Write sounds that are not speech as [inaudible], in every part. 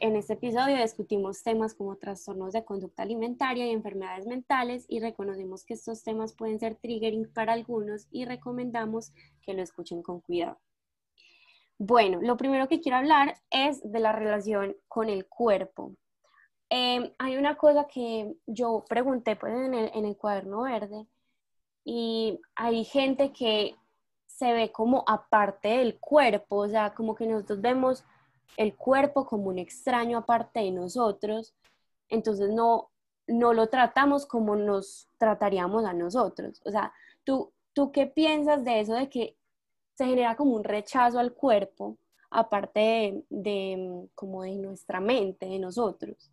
en este episodio discutimos temas como trastornos de conducta alimentaria y enfermedades mentales y reconocemos que estos temas pueden ser triggering para algunos y recomendamos que lo escuchen con cuidado. Bueno, lo primero que quiero hablar es de la relación con el cuerpo. Em, hay una cosa que yo pregunté pues, el, en el cuaderno verde y hay gente que se ve como aparte del cuerpo, o sea, como que nosotros vemos el cuerpo como un extraño aparte de nosotros, entonces no, no lo tratamos como nos trataríamos a nosotros. O sea, ¿tú, ¿tú qué piensas de eso de que se genera como un rechazo al cuerpo, aparte de, como de nuestra mente, de nosotros.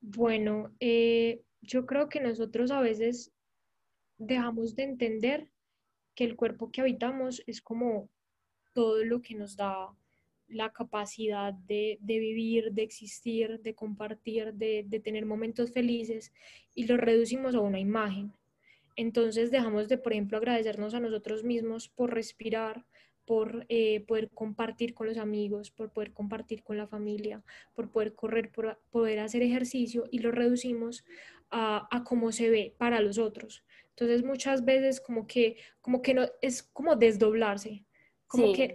Bueno, eh, yo creo que nosotros a veces dejamos de entender que el cuerpo que habitamos es como todo lo que nos da la capacidad de, vivir, de existir, de compartir, de, de, tener momentos felices y lo reducimos a una imagen. Entonces dejamos de, por ejemplo, agradecernos a nosotros mismos por respirar, por eh, poder compartir con los amigos, por poder compartir con la familia, por poder correr, por poder hacer ejercicio y lo reducimos a, a cómo se ve para los otros. Entonces muchas veces como que, como que no, es como desdoblarse, como que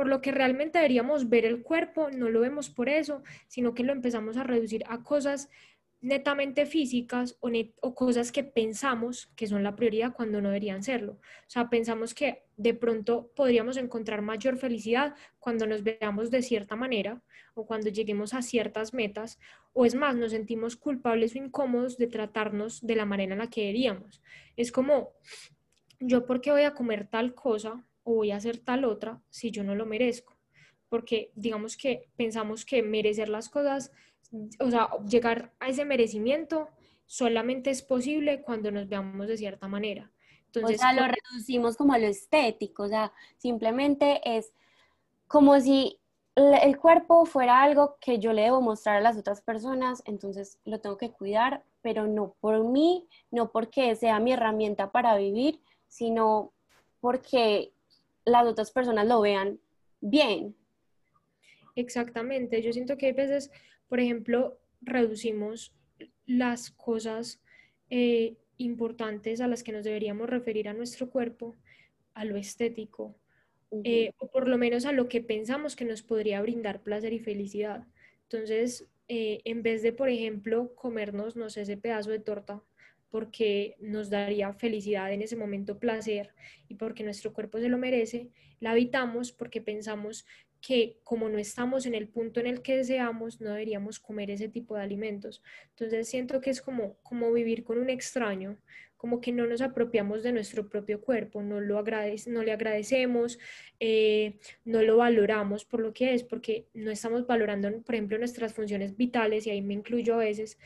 por lo que realmente deberíamos ver el cuerpo, no lo vemos por eso, sino que lo empezamos a reducir a cosas netamente físicas o, cosas que pensamos que son la prioridad cuando no deberían serlo. O sea, pensamos que de pronto podríamos encontrar mayor felicidad cuando nos veamos de cierta manera o cuando lleguemos a ciertas metas, o es más, nos sentimos culpables o incómodos de tratarnos de la manera en la que deberíamos. Es como, yo por qué voy a comer tal cosa o voy a hacer tal otra si yo no lo merezco. Porque digamos que pensamos que merecer las cosas o sea, llegar a ese merecimiento solamente es posible cuando nos veamos de cierta manera. Entonces, o sea, lo reducimos como a lo estético, o sea, simplemente es como si el cuerpo fuera algo que yo le debo mostrar a las otras personas, entonces lo tengo que cuidar, pero no por mí, no porque sea mi herramienta para vivir, sino porque las otras personas lo vean bien. Exactamente, yo siento que hay veces por ejemplo, reducimos las cosas eh, importantes a las que nos deberíamos referir a nuestro cuerpo, a lo estético, eh, o por lo menos a lo que pensamos que nos podría brindar placer y felicidad. Entonces, eh, en vez de, por ejemplo, comernos, no sé, ese pedazo de torta, porque nos daría felicidad en ese momento, placer, y porque nuestro cuerpo se lo merece, la habitamos porque pensamos que como no estamos en el punto en el que deseamos, no deberíamos comer ese tipo de alimentos. Entonces siento que es como, como vivir con un extraño, como que no nos apropiamos de nuestro propio cuerpo, no, lo agradece, no le agradecemos, eh, no lo valoramos por lo que es, porque no estamos valorando, por ejemplo, nuestras funciones vitales, y ahí me incluyo a veces,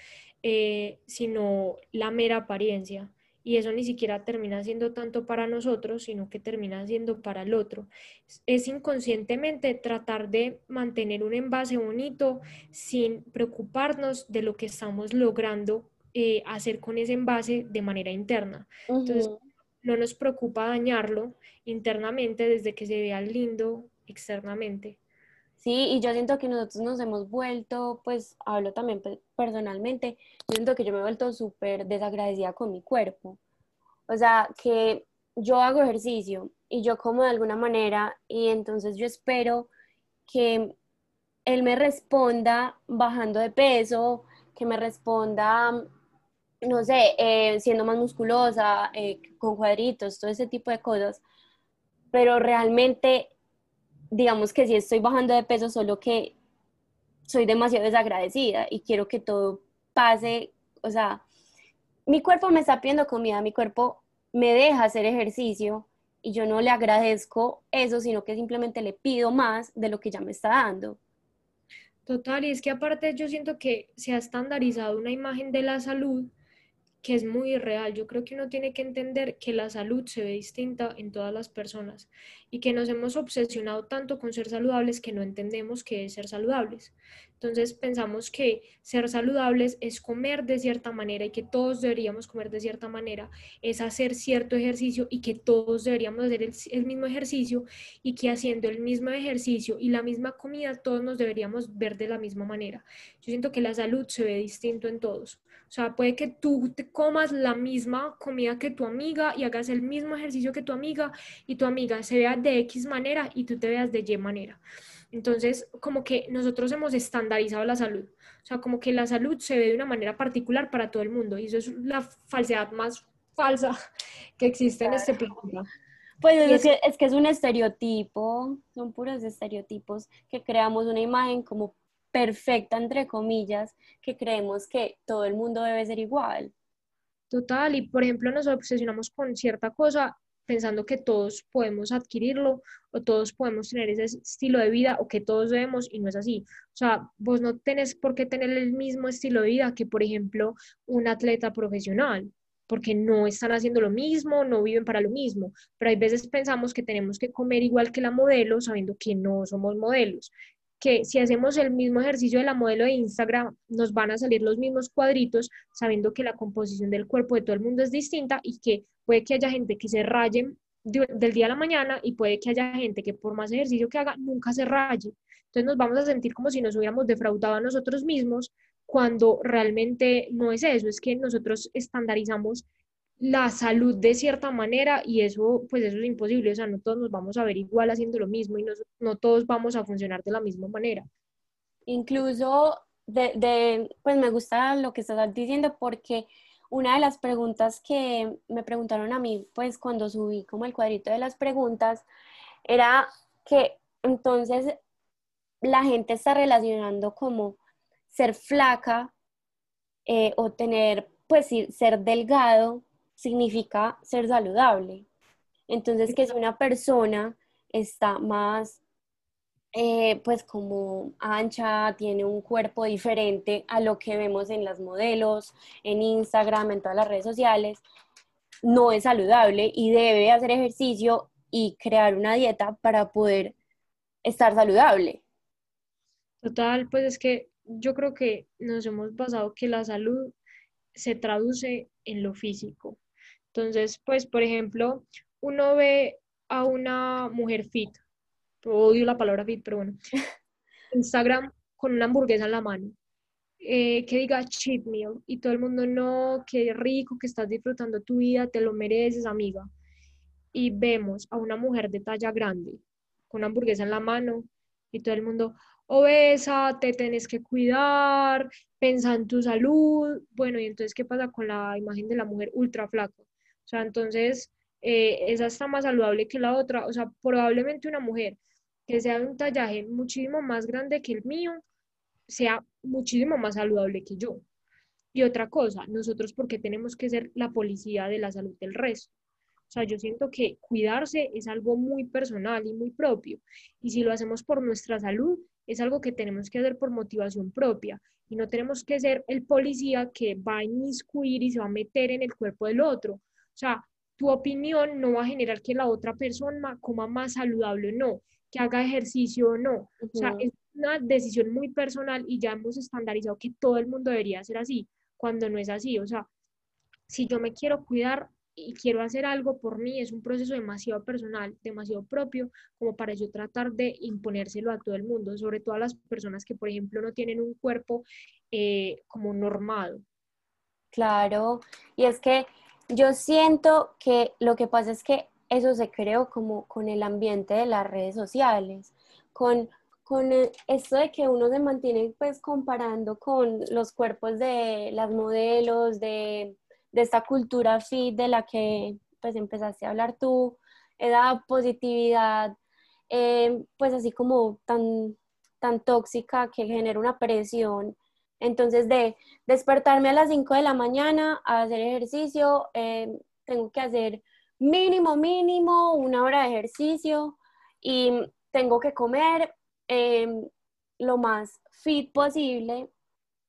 eh, sino la mera apariencia y eso ni siquiera termina siendo tanto para nosotros, sino que termina siendo para el otro. Es inconscientemente tratar de mantener un envase bonito sin preocuparnos de lo que estamos logrando eh, hacer con ese envase de manera interna. Entonces, no nos preocupa dañarlo internamente desde que se vea lindo externamente. Sí, y yo siento que nosotros nos hemos vuelto, pues hablo también personalmente, yo siento que yo me he vuelto súper desagradecida con mi cuerpo. O sea, que yo hago ejercicio y yo como de alguna manera y entonces yo espero que él me responda bajando de peso, que me responda, no sé, eh, siendo más musculosa, eh, con cuadritos, todo ese tipo de cosas. Pero realmente digamos que sí estoy bajando de peso, solo que soy demasiado desagradecida y quiero que todo pase, o sea, mi cuerpo me está pidiendo comida, mi cuerpo me deja hacer ejercicio y yo no le agradezco eso, sino que simplemente le pido más de lo que ya me está dando. Total, y es que aparte yo siento que se ha estandarizado una imagen de la salud que es muy real. Yo creo que uno tiene que entender que la salud se ve distinta en todas las personas y que nos hemos obsesionado tanto con ser saludables que no entendemos qué es ser saludables. Entonces pensamos que ser saludables es comer de cierta manera y que todos deberíamos comer de cierta manera, es hacer cierto ejercicio y que todos deberíamos hacer el, mismo ejercicio y que haciendo el mismo ejercicio y la misma comida todos nos deberíamos ver de la misma manera. Yo siento que la salud se ve distinto en todos. O sea, puede que tú te comas la misma comida que tu amiga y hagas el mismo ejercicio que tu amiga y tu amiga se vea de X manera y tú te veas de Y manera. Entonces, como que nosotros hemos estandarizado la salud. O sea, como que la salud se ve de una manera particular para todo el mundo. Y eso es la falsedad más falsa [laughs] que existe en este planeta. Pues es, que, es que es un estereotipo, son puros estereotipos que creamos una imagen como perfecta, entre comillas, que creemos que todo el mundo debe ser igual. Total, y por ejemplo nos obsesionamos con cierta cosa pensando que todos podemos adquirirlo o todos podemos tener ese estilo de vida o que todos debemos y no es así. O sea, vos no tenés por qué tener el mismo estilo de vida que, por ejemplo, un atleta profesional, porque no están haciendo lo mismo, no viven para lo mismo, pero hay veces pensamos que tenemos que comer igual que la modelo sabiendo que no somos modelos que si hacemos el mismo ejercicio de la modelo de Instagram, nos van a salir los mismos cuadritos, sabiendo que la composición del cuerpo de todo el mundo es distinta y que puede que haya gente que se raye del día a la mañana y puede que haya gente que por más ejercicio que haga, nunca se raye. Entonces nos vamos a sentir como si nos hubiéramos defraudado a nosotros mismos cuando realmente no es eso, es que nosotros estandarizamos la salud de cierta manera y eso, pues eso es imposible, o sea, no todos nos vamos a ver igual haciendo lo mismo y no, no todos vamos a funcionar de la misma manera. Incluso, de, pues me gusta lo que estás diciendo porque una de las preguntas que me preguntaron a mí, pues cuando subí como el cuadrito de las preguntas, era que entonces la gente está relacionando como ser flaca eh, o tener, pues ser delgado significa ser saludable. Entonces, que si una persona está más, eh, pues como ancha, tiene un cuerpo diferente a lo que vemos en las modelos, en Instagram, en todas las redes sociales, no es saludable y debe hacer ejercicio y crear una dieta para poder estar saludable. Total, pues es que yo creo que nos hemos basado que la salud se traduce en lo físico. Entonces, pues, por ejemplo, uno ve a una mujer fit, odio la palabra fit, pero bueno, [laughs] Instagram con una hamburguesa en la mano, eh, que diga cheat meal y todo el mundo, no, qué rico que estás disfrutando tu vida, te lo mereces, amiga. Y vemos a una mujer de talla grande, con una hamburguesa en la mano, y todo el mundo, obesa, te tenés que cuidar, pensa en tu salud. Bueno, y entonces, ¿qué pasa con la imagen de la mujer ultra flaca? O sea, entonces, eh, esa está más saludable que la otra. O sea, probablemente una mujer que sea de un tallaje muchísimo más grande que el mío, sea muchísimo más saludable que yo. Y otra cosa, nosotros porque tenemos que ser la policía de la salud del resto. O sea, yo siento que cuidarse es algo muy personal y muy propio. Y si lo hacemos por nuestra salud, es algo que tenemos que hacer por motivación propia. Y no tenemos que ser el policía que va a inmiscuir y se va a meter en el cuerpo del otro. O sea, tu opinión no va a generar que la otra persona coma más saludable o no, que haga ejercicio o no. O sea, es una decisión muy personal y ya hemos estandarizado que todo el mundo debería ser así, cuando no es así. O sea, si yo me quiero cuidar y quiero hacer algo por mí, es un proceso demasiado personal, demasiado propio, como para yo tratar de imponérselo a todo el mundo, sobre todo a las personas que, por ejemplo, no tienen un cuerpo eh, como normado. Claro, y es que yo siento que lo que pasa es que eso se creó como con el ambiente de las redes sociales, con, con esto de que uno se mantiene pues comparando con los cuerpos de las modelos, de, esta cultura fit de la que pues empezaste a hablar tú, esa positividad eh, pues así como tan, tan tóxica que genera una presión entonces, de despertarme a las 5 de la mañana a hacer ejercicio, eh, tengo que hacer mínimo, mínimo una hora de ejercicio y tengo que comer em, lo más fit posible,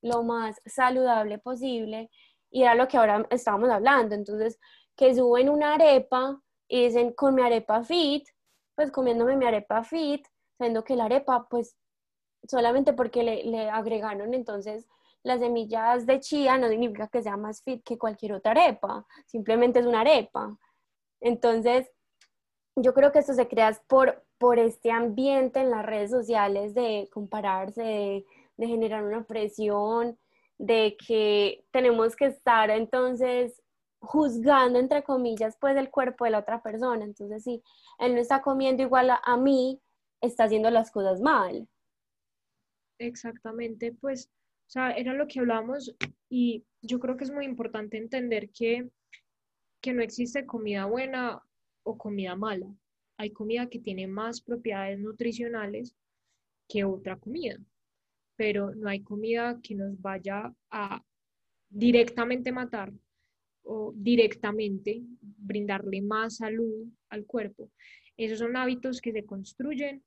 lo más saludable posible Y era lo que ahora estábamos hablando. Entonces, que suben una arepa y dicen con mi arepa fit, pues comiéndome mi arepa fit, siendo que la arepa, pues solamente porque le, agregaron entonces las semillas de chía no significa que sea más fit que cualquier otra arepa, simplemente es una arepa. Entonces, yo creo que esto se crea por, por este ambiente en las redes sociales de compararse, de, de generar una presión, de que tenemos que estar entonces juzgando, entre comillas, pues el cuerpo de la otra persona. Entonces, si él no está comiendo igual a, a mí, está haciendo las cosas mal. Exactamente, pues o sea, era lo que hablábamos y yo creo que es muy importante entender que, que no existe comida buena o comida mala. Hay comida que tiene más propiedades nutricionales que otra comida, pero no hay comida que nos vaya a directamente matar o directamente brindarle más salud al cuerpo. Esos son hábitos que se construyen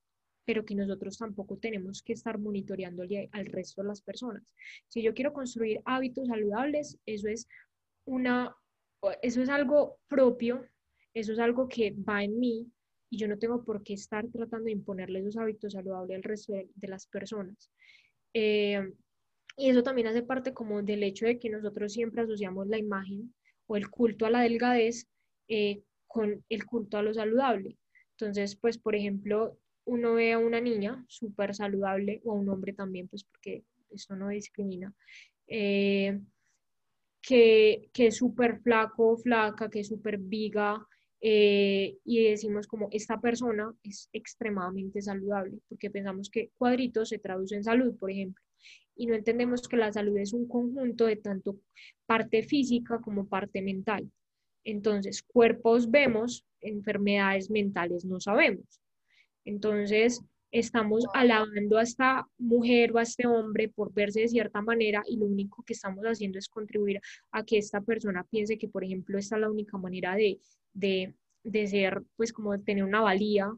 pero que nosotros tampoco tenemos que estar monitoreándole al resto de las personas. Si yo quiero construir hábitos saludables, eso es una eso es algo propio, eso es algo que va en mí y yo no tengo por qué estar tratando de imponerle esos hábitos saludables al resto de, las personas. Eh, y eso también hace parte como del hecho de que nosotros siempre asociamos la imagen o el culto a la delgadez eh, con el culto a lo saludable. Entonces, pues, por ejemplo, uno ve a una niña súper saludable o a un hombre también, pues porque eso no discrimina, eh, que, que, es súper flaco flaca, que es súper viga, eh, y decimos como esta persona es extremadamente saludable, porque pensamos que cuadritos se traduce en salud, por ejemplo, y no entendemos que la salud es un conjunto de tanto parte física como parte mental. Entonces, cuerpos vemos, enfermedades mentales no sabemos. Entonces, estamos alabando a esta mujer o a este hombre por verse de cierta manera y lo único que estamos haciendo es contribuir a que esta persona piense que, por ejemplo, esta es la única manera de, de, ser, pues como de tener una valía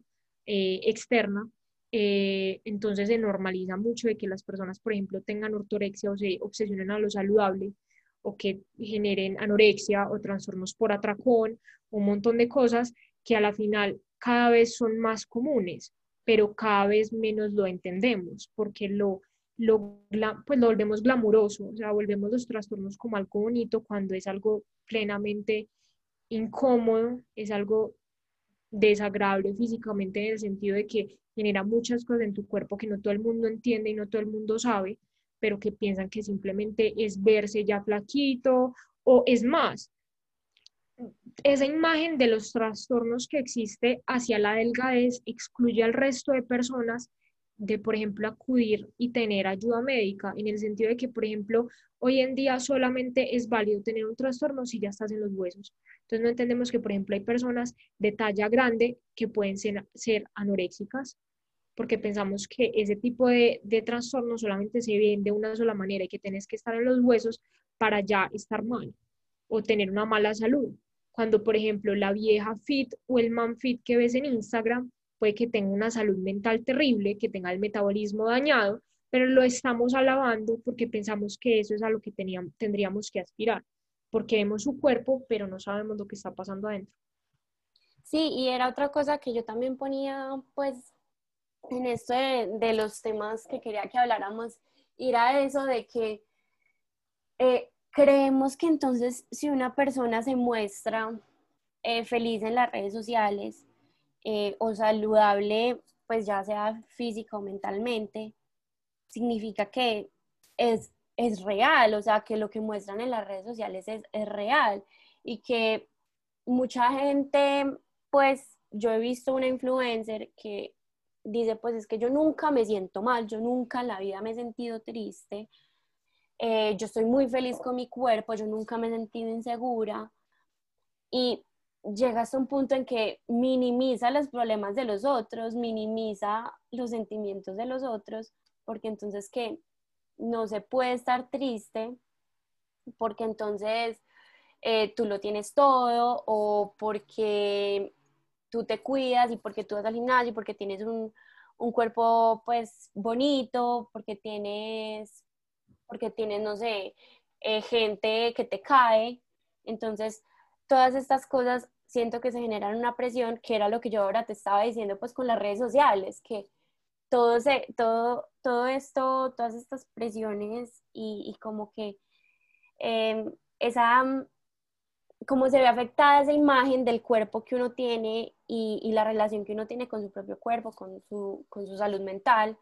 eh, externa. Eh, entonces se normaliza mucho de que las personas, por ejemplo, tengan ortorexia o se obsesionen a lo saludable o que generen anorexia o trastornos por atracón, un montón de cosas que a la final cada vez son más comunes, pero cada vez menos lo entendemos porque lo, lo, pues lo volvemos glamuroso, o sea, volvemos los trastornos como algo bonito cuando es algo plenamente incómodo, es algo desagradable físicamente en el sentido de que genera muchas cosas en tu cuerpo que no todo el mundo entiende y no todo el mundo sabe, pero que piensan que simplemente es verse ya flaquito o es más, esa imagen de los trastornos que existe hacia la delgadez excluye al resto de personas de, por ejemplo, acudir y tener ayuda médica, en el sentido de que, por ejemplo, hoy en día solamente es válido tener un trastorno si ya estás en los huesos. Entonces no entendemos que, por ejemplo, hay personas de talla grande que pueden ser, anoréxicas, porque pensamos que ese tipo de, de trastorno solamente se ve de una sola manera y que tienes que estar en los huesos para ya estar mal o tener una mala salud. Cuando, por ejemplo, la vieja fit o el man fit que ves en Instagram puede que tenga una salud mental terrible, que tenga el metabolismo dañado, pero lo estamos alabando porque pensamos que eso es a lo que teníamos, tendríamos que aspirar, porque vemos su cuerpo, pero no sabemos lo que está pasando adentro. Sí, y era otra cosa que yo también ponía, pues, en esto de, los temas que quería que habláramos, era eso de que eh, Creemos que entonces si una persona se muestra eh, feliz en las redes sociales eh, o saludable, pues ya sea física o mentalmente, significa que es, es real, o sea, que lo que muestran en las redes sociales es, es real. Y que mucha gente, pues yo he visto una influencer que dice, pues es que yo nunca me siento mal, yo nunca en la vida me he sentido triste, eh, yo estoy muy feliz con mi cuerpo, yo nunca me he sentido insegura. Y llega hasta un punto en que minimiza los problemas de los otros, minimiza los sentimientos de los otros, porque entonces que no se puede estar triste, porque entonces eh, tú lo tienes todo o porque tú te cuidas y porque tú vas al gimnasio, porque tienes un, un cuerpo pues bonito, porque tienes porque tienes, no sé, eh, gente que te cae. Entonces, todas estas cosas siento que se generan una presión, que era lo que yo ahora te estaba diciendo, pues con las redes sociales, que todo, se, todo, todo esto, todas estas presiones y, como que em, esa, como se ve afectada esa imagen del cuerpo que uno tiene y, y, la relación que uno tiene con su propio cuerpo, con su, con su salud mental,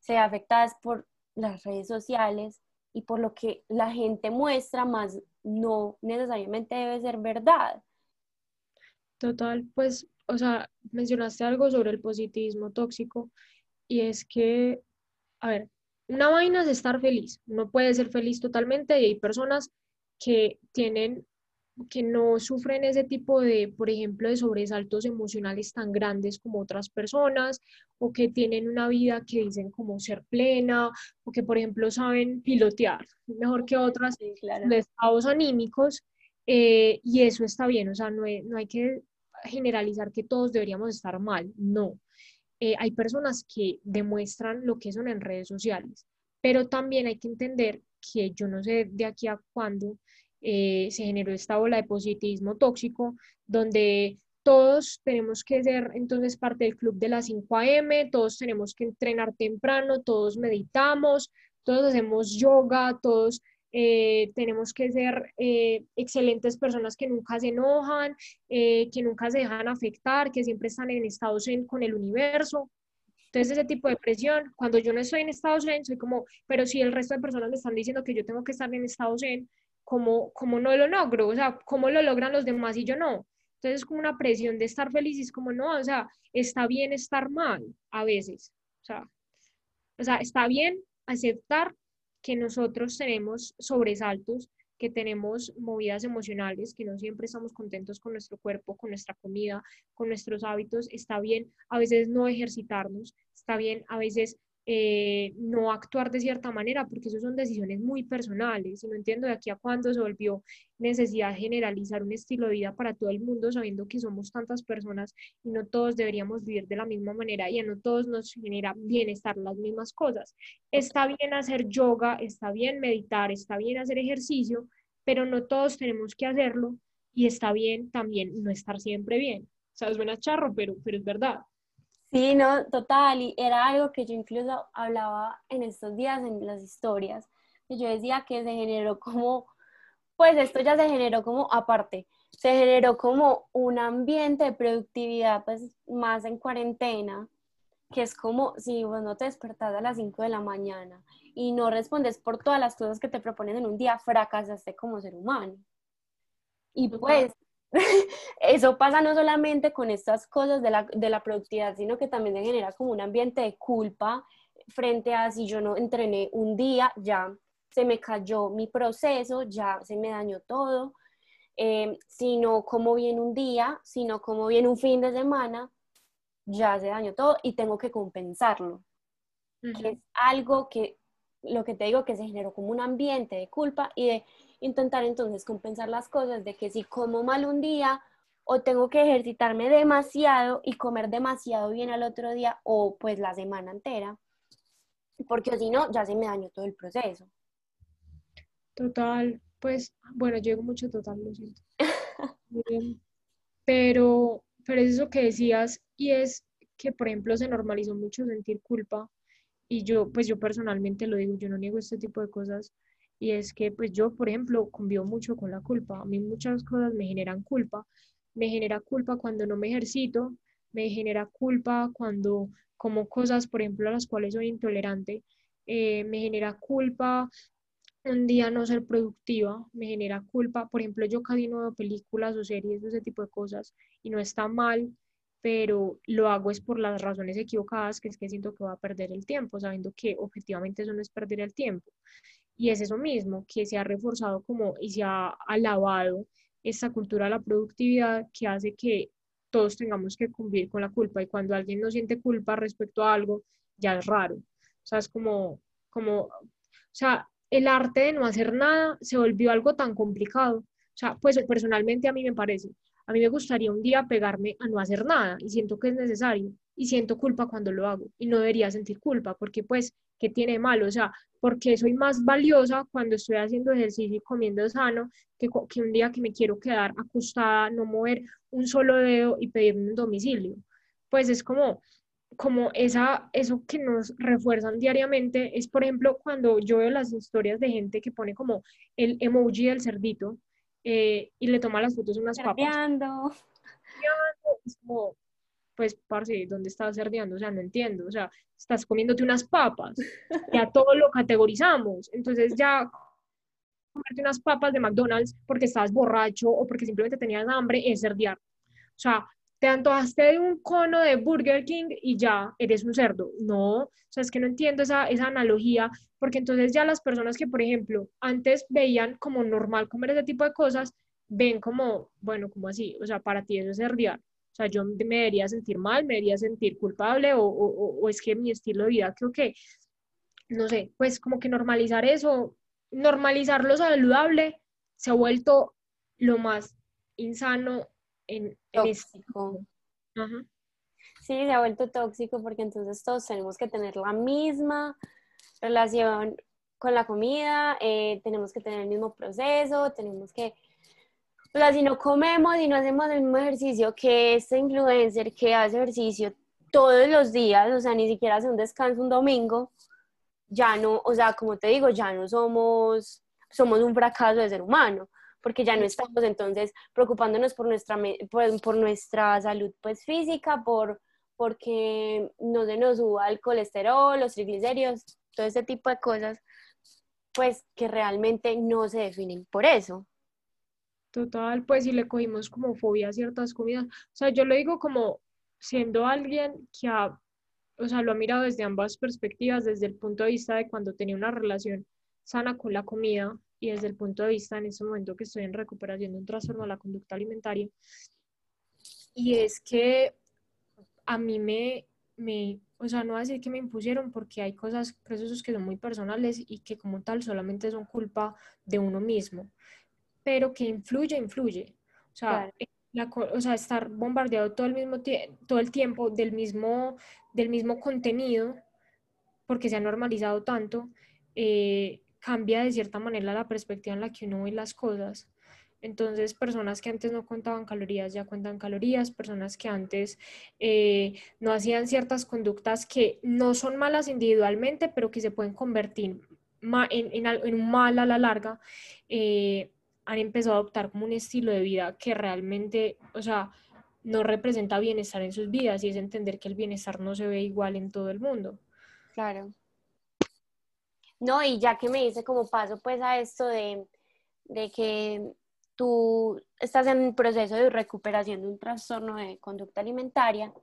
se ve afectada por las redes sociales y por lo que la gente muestra, más no necesariamente debe ser verdad. Total, pues, o sea, mencionaste algo sobre el positivismo tóxico y es que, a ver, una vaina es estar feliz, uno puede ser feliz totalmente y hay personas que tienen, que no sufren ese tipo de, por ejemplo, de sobresaltos emocionales tan grandes como otras personas o que tienen una vida que dicen como ser plena o que, por ejemplo, saben pilotear mejor que otras de estados anímicos eh, y eso está bien, o sea, no no hay que generalizar que todos deberíamos estar mal, no. Eh, hay personas que demuestran lo que son en redes sociales, pero también hay que entender que yo no sé de aquí a cuándo eh, se generó esta ola de positivismo tóxico, donde todos tenemos que ser entonces parte del club de las 5 a.m., todos tenemos que entrenar temprano, todos meditamos, todos hacemos yoga, todos eh, tenemos que ser excelentes personas que nunca se enojan, que nunca se dejan afectar, que siempre están en estado zen con el universo. Entonces, ese tipo de presión, cuando yo no estoy en estado zen, soy como, pero si el resto de personas me están diciendo que yo tengo que estar en estado zen, ¿cómo, cómo no lo logro? O sea, ¿cómo lo logran los demás y yo no? Entonces, es como una presión de estar feliz y es como, no, o sea, está bien estar mal a veces. O o sea está bien aceptar que nosotros tenemos sobresaltos, que tenemos movidas emocionales, que no siempre estamos contentos con nuestro cuerpo, con nuestra comida, con nuestros hábitos. Está bien a veces no ejercitarnos, está bien a veces eh, no actuar de cierta manera, porque eso son decisiones muy personales. Y no entiendo de aquí a cuándo se volvió necesidad generalizar un estilo de vida para todo el mundo, sabiendo que somos tantas personas y no todos deberíamos vivir de la misma manera y a no todos nos genera bienestar las mismas cosas. Está bien hacer yoga, está bien meditar, está bien hacer ejercicio, pero no todos tenemos que hacerlo y está bien también no estar siempre bien. O sea, suena charro, pero, pero es verdad. Sí, no, total, y era algo que yo incluso hablaba en estos días en las historias, que yo decía que se generó como, pues esto ya se generó como aparte, se generó como un ambiente de productividad pues más en cuarentena, que es como si vos no te despertás a las 5 de la mañana y no respondes por todas las cosas que te proponen en un día, fracasaste como ser humano. Y pues [laughs] eso pasa no solamente con estas cosas de la, de la, productividad, sino que también se genera como un ambiente de culpa frente a si yo no entrené un día, ya se me cayó mi proceso, ya se me dañó todo, eh, si no como bien un día, si no como bien un fin de semana, ya se dañó todo y tengo que compensarlo. Es algo que, lo que te digo, que se generó como un ambiente de culpa y de intentar entonces compensar las cosas de que si como mal un día o tengo que ejercitarme demasiado y comer demasiado bien al otro día o pues la semana entera, porque si no, ya se me dañó todo el proceso. Total, pues bueno, llego mucho total, lo siento. pero, pero es eso que decías y es que, por ejemplo, se normalizó mucho sentir culpa y yo, pues yo personalmente lo digo, yo no niego este tipo de cosas, y es que pues yo, por ejemplo, convivo mucho con la culpa. A mí muchas cosas me generan culpa. Me genera culpa cuando no me ejercito, me genera culpa cuando como cosas, por ejemplo, a las cuales soy intolerante, eh, me genera culpa un día no ser productiva, me genera culpa. Por ejemplo, yo casi no veo películas o series ese tipo de cosas y no está mal, pero lo hago es por las razones equivocadas, que es que siento que voy a perder el tiempo, sabiendo que objetivamente eso no es perder el tiempo. Y es eso mismo, que se ha reforzado como y se ha alabado esta cultura de la productividad que hace que todos tengamos que cumplir con la culpa. Y cuando alguien no siente culpa respecto a algo, ya es raro. O sea, es como, como, o sea, el arte de no hacer nada se volvió algo tan complicado. O sea, pues personalmente a mí me parece, a mí me gustaría un día pegarme a no hacer nada y siento que es necesario y siento culpa cuando lo hago y no debería sentir culpa porque pues ¿qué tiene malo? O sea, porque soy más valiosa cuando estoy haciendo ejercicio y comiendo sano que, que un día que me quiero quedar acostada, no mover un solo dedo y pedirme un domicilio. Pues es como, como esa, eso que nos refuerzan diariamente es, por ejemplo, cuando yo veo las historias de gente que pone como el emoji del cerdito eh, y le toma las fotos unas papas. Es como, pues, parce, ¿dónde estás cerdeando? O sea, no entiendo. O sea, estás comiéndote unas papas. Ya todo lo categorizamos. Entonces ya comerte unas papas de McDonald's porque estabas borracho o porque simplemente tenías hambre es cerdear. O sea, te antojaste de un cono de Burger King y ya eres un cerdo. No, o sea, es que no entiendo esa, esa analogía, porque entonces ya las personas que, por ejemplo, antes veían como normal comer ese tipo de cosas, ven como, bueno, como así, o sea, para ti eso es cerdear. O sea, yo me debería sentir mal, me debería sentir culpable o, o, o es que mi estilo de vida creo que, no sé, pues como que normalizar eso, normalizar lo saludable se ha vuelto lo más insano en, tóxico. Sí, se ha vuelto tóxico porque entonces todos tenemos que tener la misma relación con la comida, eh, tenemos que tener el mismo proceso, tenemos que, o sea, si no comemos y no hacemos el mismo ejercicio que este influencer que hace ejercicio todos los días, o sea, ni siquiera hace un descanso un domingo, ya no, o sea, como te digo, ya no somos, somos un fracaso de ser humano porque ya no estamos entonces preocupándonos por nuestra, por, nuestra salud pues física, por, porque no se nos suba el colesterol, los triglicéridos, todo ese tipo de cosas, pues que realmente no se definen por eso. Total, pues si le cogimos como fobia a ciertas comidas, o sea, yo lo digo como siendo alguien que ha, o sea, lo ha mirado desde ambas perspectivas, desde el punto de vista de cuando tenía una relación sana con la comida y desde el punto de vista en este momento que estoy en recuperación de un trastorno de la conducta alimentaria. Y es que a mí me, me, o sea, no voy a decir que me impusieron porque hay cosas, procesos que son muy personales y que como tal solamente son culpa de uno mismo, pero que influye, influye. O sea, la, o sea estar bombardeado todo el, mismo todo el tiempo del mismo, del mismo contenido, porque se ha normalizado tanto, eh, cambia de cierta manera la perspectiva en la que uno ve las cosas. Entonces, personas que antes no contaban calorías ya cuentan calorías, personas que antes eh, no hacían ciertas conductas que no son malas individualmente, pero que se pueden convertir en, en, un mal a la larga, eh, han empezado a adoptar como un estilo de vida que realmente, o sea, no representa bienestar en sus vidas y es entender que el bienestar no se ve igual en todo el mundo. Claro. No, y ya que me dice como paso pues a esto de, que tú estás en proceso de recuperación de un trastorno de conducta alimentaria,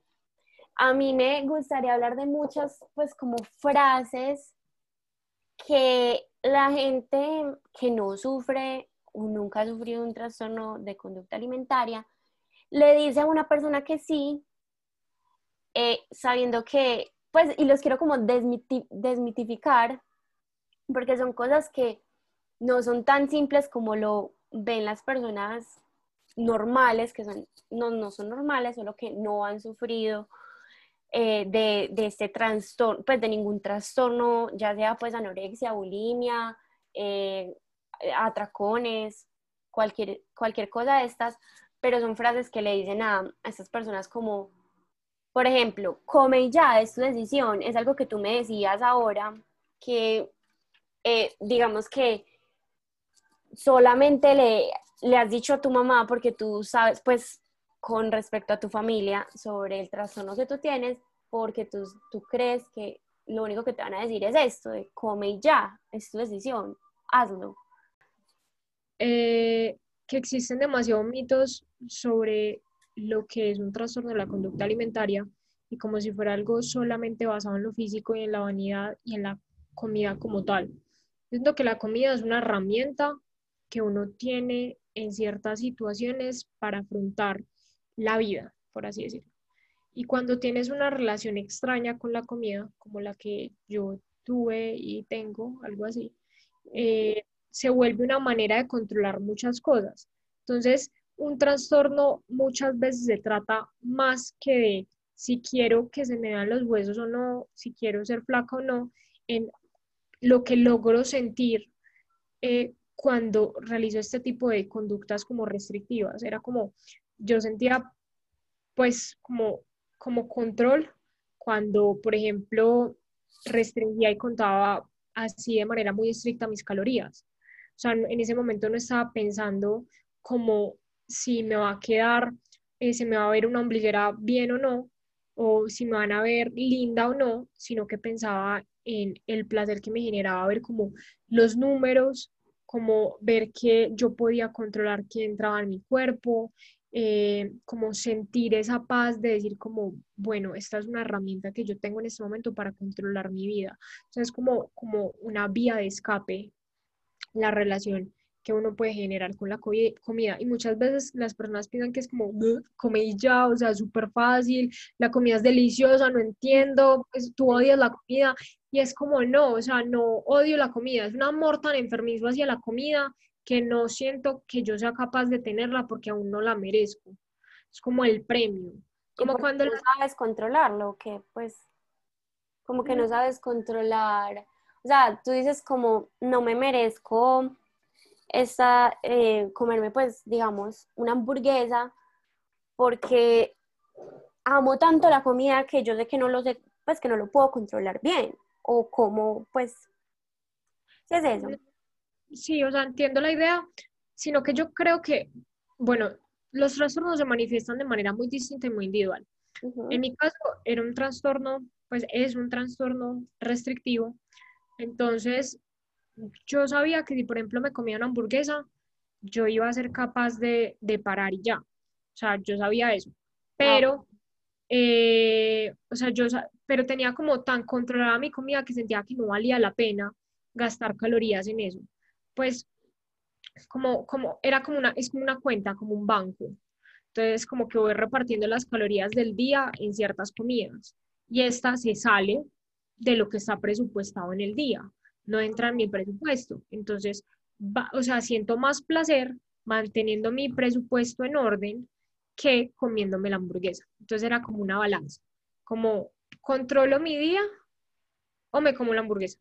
a mí me gustaría hablar de muchas pues como frases que la gente que no sufre o nunca ha sufrido un trastorno de conducta alimentaria le dice a una persona que sí, eh, sabiendo que, pues, y los quiero como desmitificar, porque son cosas que no son tan simples como lo ven las personas normales, que son, no, no son normales, solo que no han sufrido eh, de, de, este trastorno, pues de ningún trastorno, ya sea pues anorexia, bulimia, eh, atracones, cualquier, cualquier cosa de estas, pero son frases que le dicen a, a estas personas como, por ejemplo, come ya, es tu decisión, es algo que tú me decías ahora, que eh, digamos que solamente le, le has dicho a tu mamá porque tú sabes, pues, con respecto a tu familia sobre el trastorno que tú tienes, porque tú, tú crees que lo único que te van a decir es esto, de come ya, es tu decisión, hazlo. Eh, que existen demasiados mitos sobre lo que es un trastorno de la conducta alimentaria y como si fuera algo solamente basado en lo físico y en la vanidad y en la comida como tal. Siento que la comida es una herramienta que uno tiene en ciertas situaciones para afrontar la vida, por así decirlo. Y cuando tienes una relación extraña con la comida, como la que yo tuve y tengo, algo así, eh, se vuelve una manera de controlar muchas cosas. Entonces, un trastorno muchas veces se trata más que de si quiero que se me vean los huesos o no, si quiero ser flaca o no, en lo que logro sentir eh, cuando realizo este tipo de conductas como restrictivas. Era como, yo sentía pues como, como control cuando, por ejemplo, restringía y contaba así de manera muy estricta mis calorías. O sea, en ese momento no estaba pensando como si me va a quedar, eh, se me va a ver una ombliguera bien o no, o si me van a ver linda o no, sino que pensaba en el placer que me generaba ver como los números, como ver que yo podía controlar quién entraba en mi cuerpo, eh, como sentir esa paz de decir como, bueno, esta es una herramienta que yo tengo en este momento para controlar mi vida. O es como, como una vía de escape la relación que uno puede generar con la comida. Y muchas veces las personas piensan que es como, comí ya, o sea, súper fácil, la comida es deliciosa, no entiendo, pues tú odias la comida. Y es como, no, o sea, no odio la comida, es un amor tan enfermizo hacia la comida que no siento que yo sea capaz de tenerla porque aún no la merezco. Es como el premio. Como cuando no sabes controlarlo, que pues como que no sabes controlar. O sea, tú dices como no me merezco esta, eh, comerme pues digamos una hamburguesa porque amo tanto la comida que yo sé que no lo sé, pues que no lo puedo controlar bien o como pues ¿qué es eso? sí, o sea, entiendo la idea, sino que yo creo que, bueno, los trastornos se manifiestan de manera muy distinta y muy individual. En mi caso era un trastorno, pues es un trastorno restrictivo. Entonces, yo sabía que si, por ejemplo, me comía una hamburguesa, yo iba a ser capaz de, de parar y ya. O sea, yo sabía eso. Pero, eh, o sea, yo, pero tenía como tan controlada mi comida que sentía que no valía la pena gastar calorías en eso pues como, como, era como una, es como una cuenta, como un banco. Entonces, como que voy repartiendo las calorías del día en ciertas comidas. Y esta se sale de lo que está presupuestado en el día. No entra en mi presupuesto. Entonces, o sea, siento más placer manteniendo mi presupuesto en orden que comiéndome la hamburguesa. Entonces era como una balanza. Como, ¿controlo mi día o me como la hamburguesa?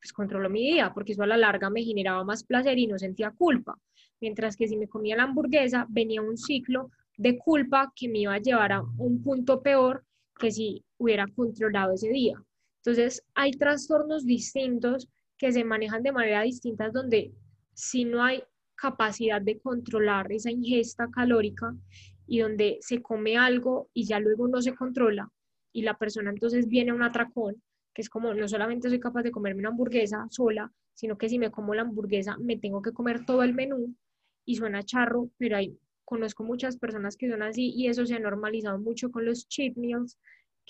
pues controlo mi día, porque eso a la larga me generaba más placer y no sentía culpa. Mientras que si me comía la hamburguesa, venía un ciclo de culpa que me iba a llevar a un punto peor que si hubiera controlado ese día. Entonces, hay trastornos distintos que se manejan de manera distinta, donde si no hay capacidad de controlar esa ingesta calórica y donde se come algo y ya luego no se controla y la persona entonces viene a un atracón, que es como no solamente soy capaz de comerme una hamburguesa sola, sino que si me como la hamburguesa me tengo que comer todo el menú y suena charro, pero hay, conozco muchas personas que son así y eso se ha normalizado mucho con los cheat meals,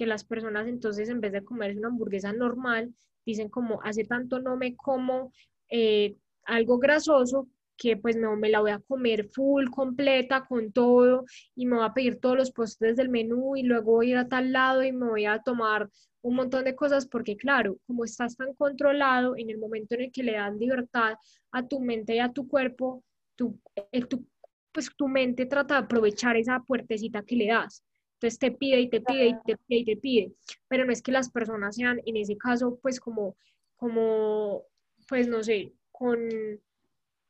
que las personas entonces en vez de comerse una hamburguesa normal, dicen como hace tanto no me como eh, algo grasoso que pues me, me, la voy a comer full, completa, con todo, y me voy a pedir todos los postres del menú y luego ir a tal lado y me voy a tomar un montón de cosas porque claro, como estás tan controlado, en el momento en el que le das libertad a tu mente y a tu cuerpo, tu, eh, pues tu mente trata de aprovechar esa puertecita que le das. Entonces te pide y te pide y te pide y te pide. Pero no es que las personas sean en ese caso pues como, como pues no sé, con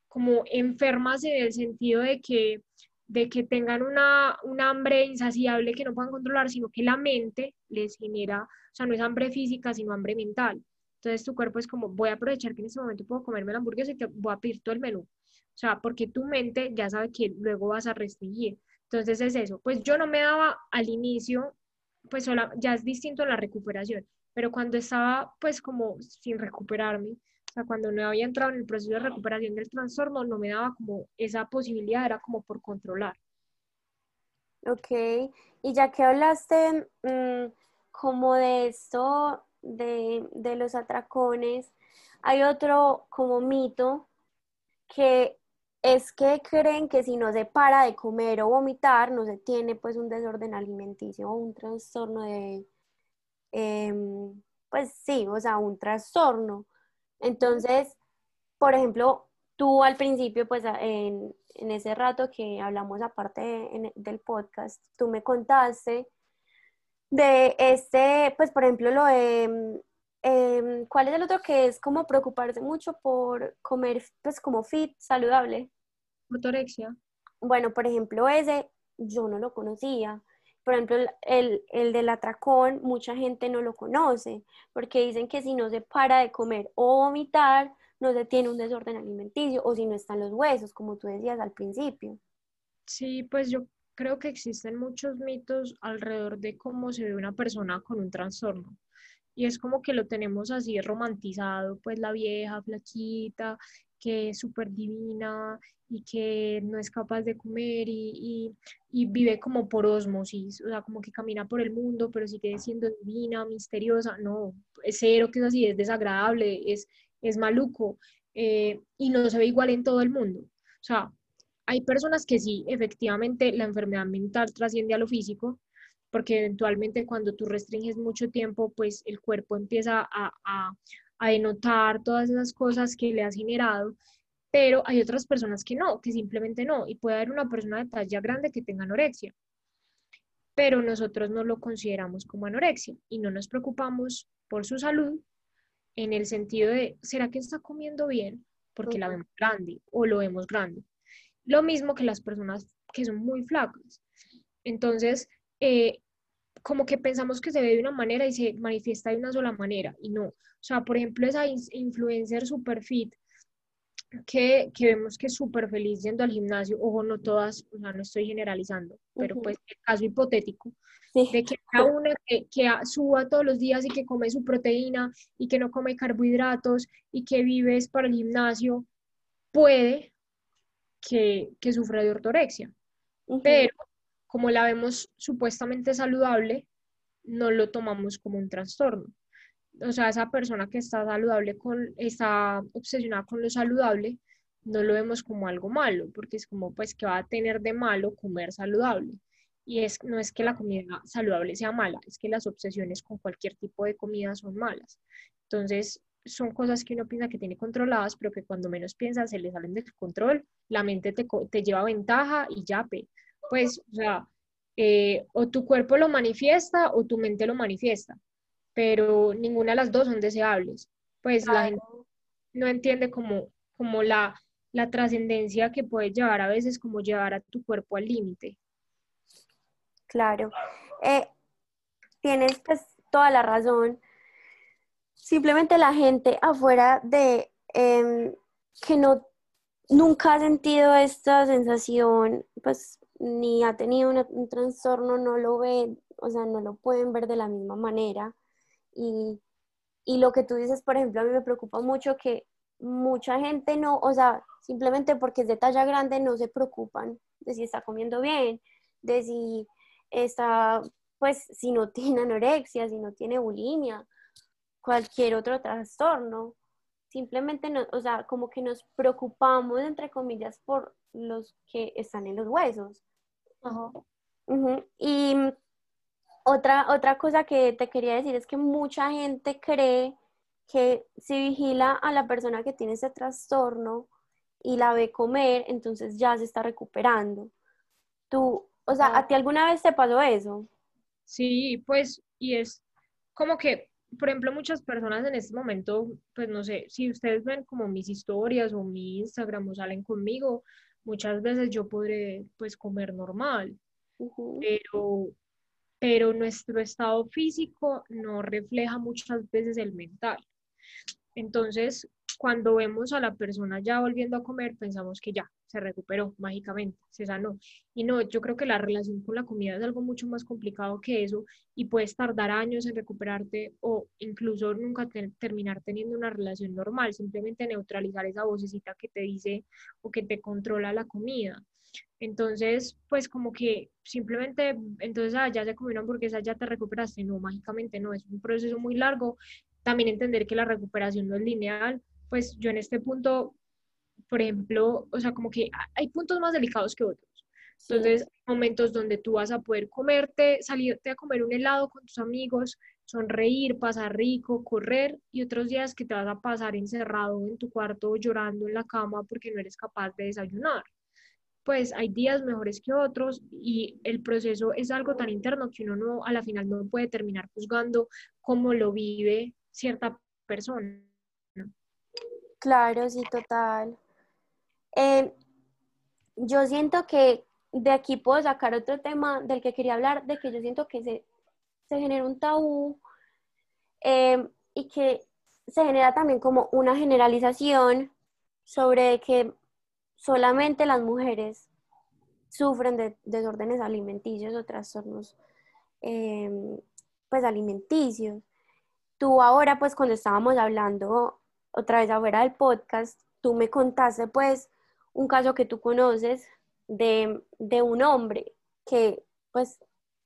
como enfermas en el sentido de que de que tengan una, un hambre insaciable que no puedan controlar, sino que la mente les genera, o sea, no es hambre física, sino hambre mental. Entonces tu cuerpo es como, voy a aprovechar que en este momento puedo comerme la hamburguesa y te voy a pedir todo el menú. O sea, porque tu mente ya sabe que luego vas a restringir. Entonces es eso. Pues yo no me daba al inicio, pues ya es distinto la recuperación, pero cuando estaba pues como sin recuperarme, o sea, cuando no había entrado en el proceso de recuperación del trastorno, no me daba como esa posibilidad, era como por controlar. Ok, y ya que hablaste mm, como de esto, de, de los atracones, hay otro como mito que es que creen que si no se para de comer o vomitar, no se tiene pues un desorden alimenticio o un trastorno de, em, pues sí, o sea, un trastorno. Entonces, por ejemplo, tú al principio, pues en, ese rato que hablamos aparte del podcast, tú me contaste de este, pues por ejemplo, lo de Em, ¿Cuál es el otro que es como preocuparse mucho por comer, pues como fit, saludable? Ortorexia. Bueno, por ejemplo, ese yo no lo conocía. Por ejemplo, el, el del atracón, mucha gente no lo conoce, porque dicen que si no se para de comer o vomitar, no se tiene un desorden alimenticio, o si no están los huesos, como tú decías al principio. Sí, pues yo creo que existen muchos mitos alrededor de cómo se ve una persona con un trastorno y es como que lo tenemos así romantizado, pues la vieja flaquita, que es súper divina y que no es capaz de comer y, y, vive como por osmosis, o sea, como que camina por el mundo, pero sigue siendo divina, misteriosa, no, es cero que es así, es desagradable, es, es maluco eh, y no se ve igual en todo el mundo. O sea, hay personas que sí, efectivamente, la enfermedad mental trasciende a lo físico, porque eventualmente cuando tú restringes mucho tiempo, pues el cuerpo empieza a, a, a denotar todas esas cosas que le has generado, pero hay otras personas que no, que simplemente no, y puede haber una persona de talla grande que tenga anorexia, pero nosotros no lo consideramos como anorexia y no nos preocupamos por su salud en el sentido de, ¿será que está comiendo bien? Porque la vemos grande o lo vemos grande. Lo mismo que las personas que son muy flacas. Entonces, eh, como que pensamos que se ve de una manera y se manifiesta de una sola manera, y no. O sea, por ejemplo, esa influencer super fit que, que vemos que es súper feliz yendo al gimnasio, ojo, no todas, o sea, no estoy generalizando, pero pues el caso hipotético, de que cada una que, que, suba todos los días y que come su proteína y que no come carbohidratos y que vives para el gimnasio, puede que, que sufra de ortorexia. Pero como la vemos supuestamente saludable, no lo tomamos como un trastorno. O sea, esa persona que está saludable, con, está obsesionada con lo saludable, no lo vemos como algo malo, porque es como, pues, que va a tener de malo comer saludable. Y es, no es que la comida saludable sea mala, es que las obsesiones con cualquier tipo de comida son malas. Entonces, son cosas que uno piensa que tiene controladas, pero que cuando menos piensa se le salen del control, la mente te, te lleva ventaja y ya, pe pues, o sea, eh, o tu cuerpo lo manifiesta o tu mente lo manifiesta, pero ninguna de las dos son deseables. Pues la gente no entiende como, como la, la trascendencia que puede llevar a veces, como llevar a tu cuerpo al límite. Claro. Eh, tienes pues toda la razón. Simplemente la gente afuera de em, que no nunca ha sentido esta sensación, pues ni ha tenido un trastorno, no lo ve, o sea, no lo pueden ver de la misma manera. Y, y lo que tú dices, por ejemplo, a mí me preocupa mucho que mucha gente no, o sea, simplemente porque es de talla grande no se preocupan de si está comiendo bien, de si está, pues, si no [laughs] tiene anorexia, si no tiene bulimia, cualquier otro trastorno. Simplemente, no, o sea, como que nos preocupamos, entre comillas, por los que están en los huesos. Y otra, otra cosa que te quería decir es que mucha gente cree que si vigila a la persona que tiene ese trastorno y la ve comer, entonces ya se está recuperando. Tú, o sea, ¿a ti alguna vez te pasó eso? Sí, pues, y es como que, por ejemplo, muchas personas en este momento, pues no sé, si ustedes ven como mis historias o mi Instagram o salen conmigo, muchas veces yo podré pues comer normal, pero, pero nuestro estado físico no refleja muchas veces el mental. Entonces, cuando vemos a la persona ya volviendo a comer, pensamos que ya se recuperó mágicamente, se sanó. Y no, yo creo que la relación con la comida es algo mucho más complicado que eso y puedes tardar años en recuperarte o incluso nunca terminar teniendo una relación normal, simplemente neutralizar esa vocecita que te dice o que te controla la comida. Entonces, pues como que simplemente, entonces ah, ya se comió una hamburguesa, ya te recuperaste. No, mágicamente no, es un proceso muy largo. También entender que la recuperación no es lineal, pues yo en este punto, por ejemplo, o sea, como que hay puntos más delicados que otros. Entonces, momentos donde tú vas a poder comerte, salirte a comer un helado con tus amigos, sonreír, pasar rico, correr, y otros días que te vas a pasar encerrado en tu cuarto llorando en la cama porque no eres capaz de desayunar. Pues hay días mejores que otros y el proceso es algo tan interno que uno no, a la final no puede terminar juzgando cómo lo vive cierta persona. Claro, sí, total. Eh, yo siento que de aquí puedo sacar otro tema del que quería hablar, de que yo siento que se, se genera un tabú eh, y que se genera también como una generalización sobre que solamente las mujeres sufren de desórdenes alimenticios o trastornos em, pues alimenticios. Tú ahora pues cuando estábamos hablando otra vez afuera del podcast, tú me contaste pues un caso que tú conoces de, un hombre que pues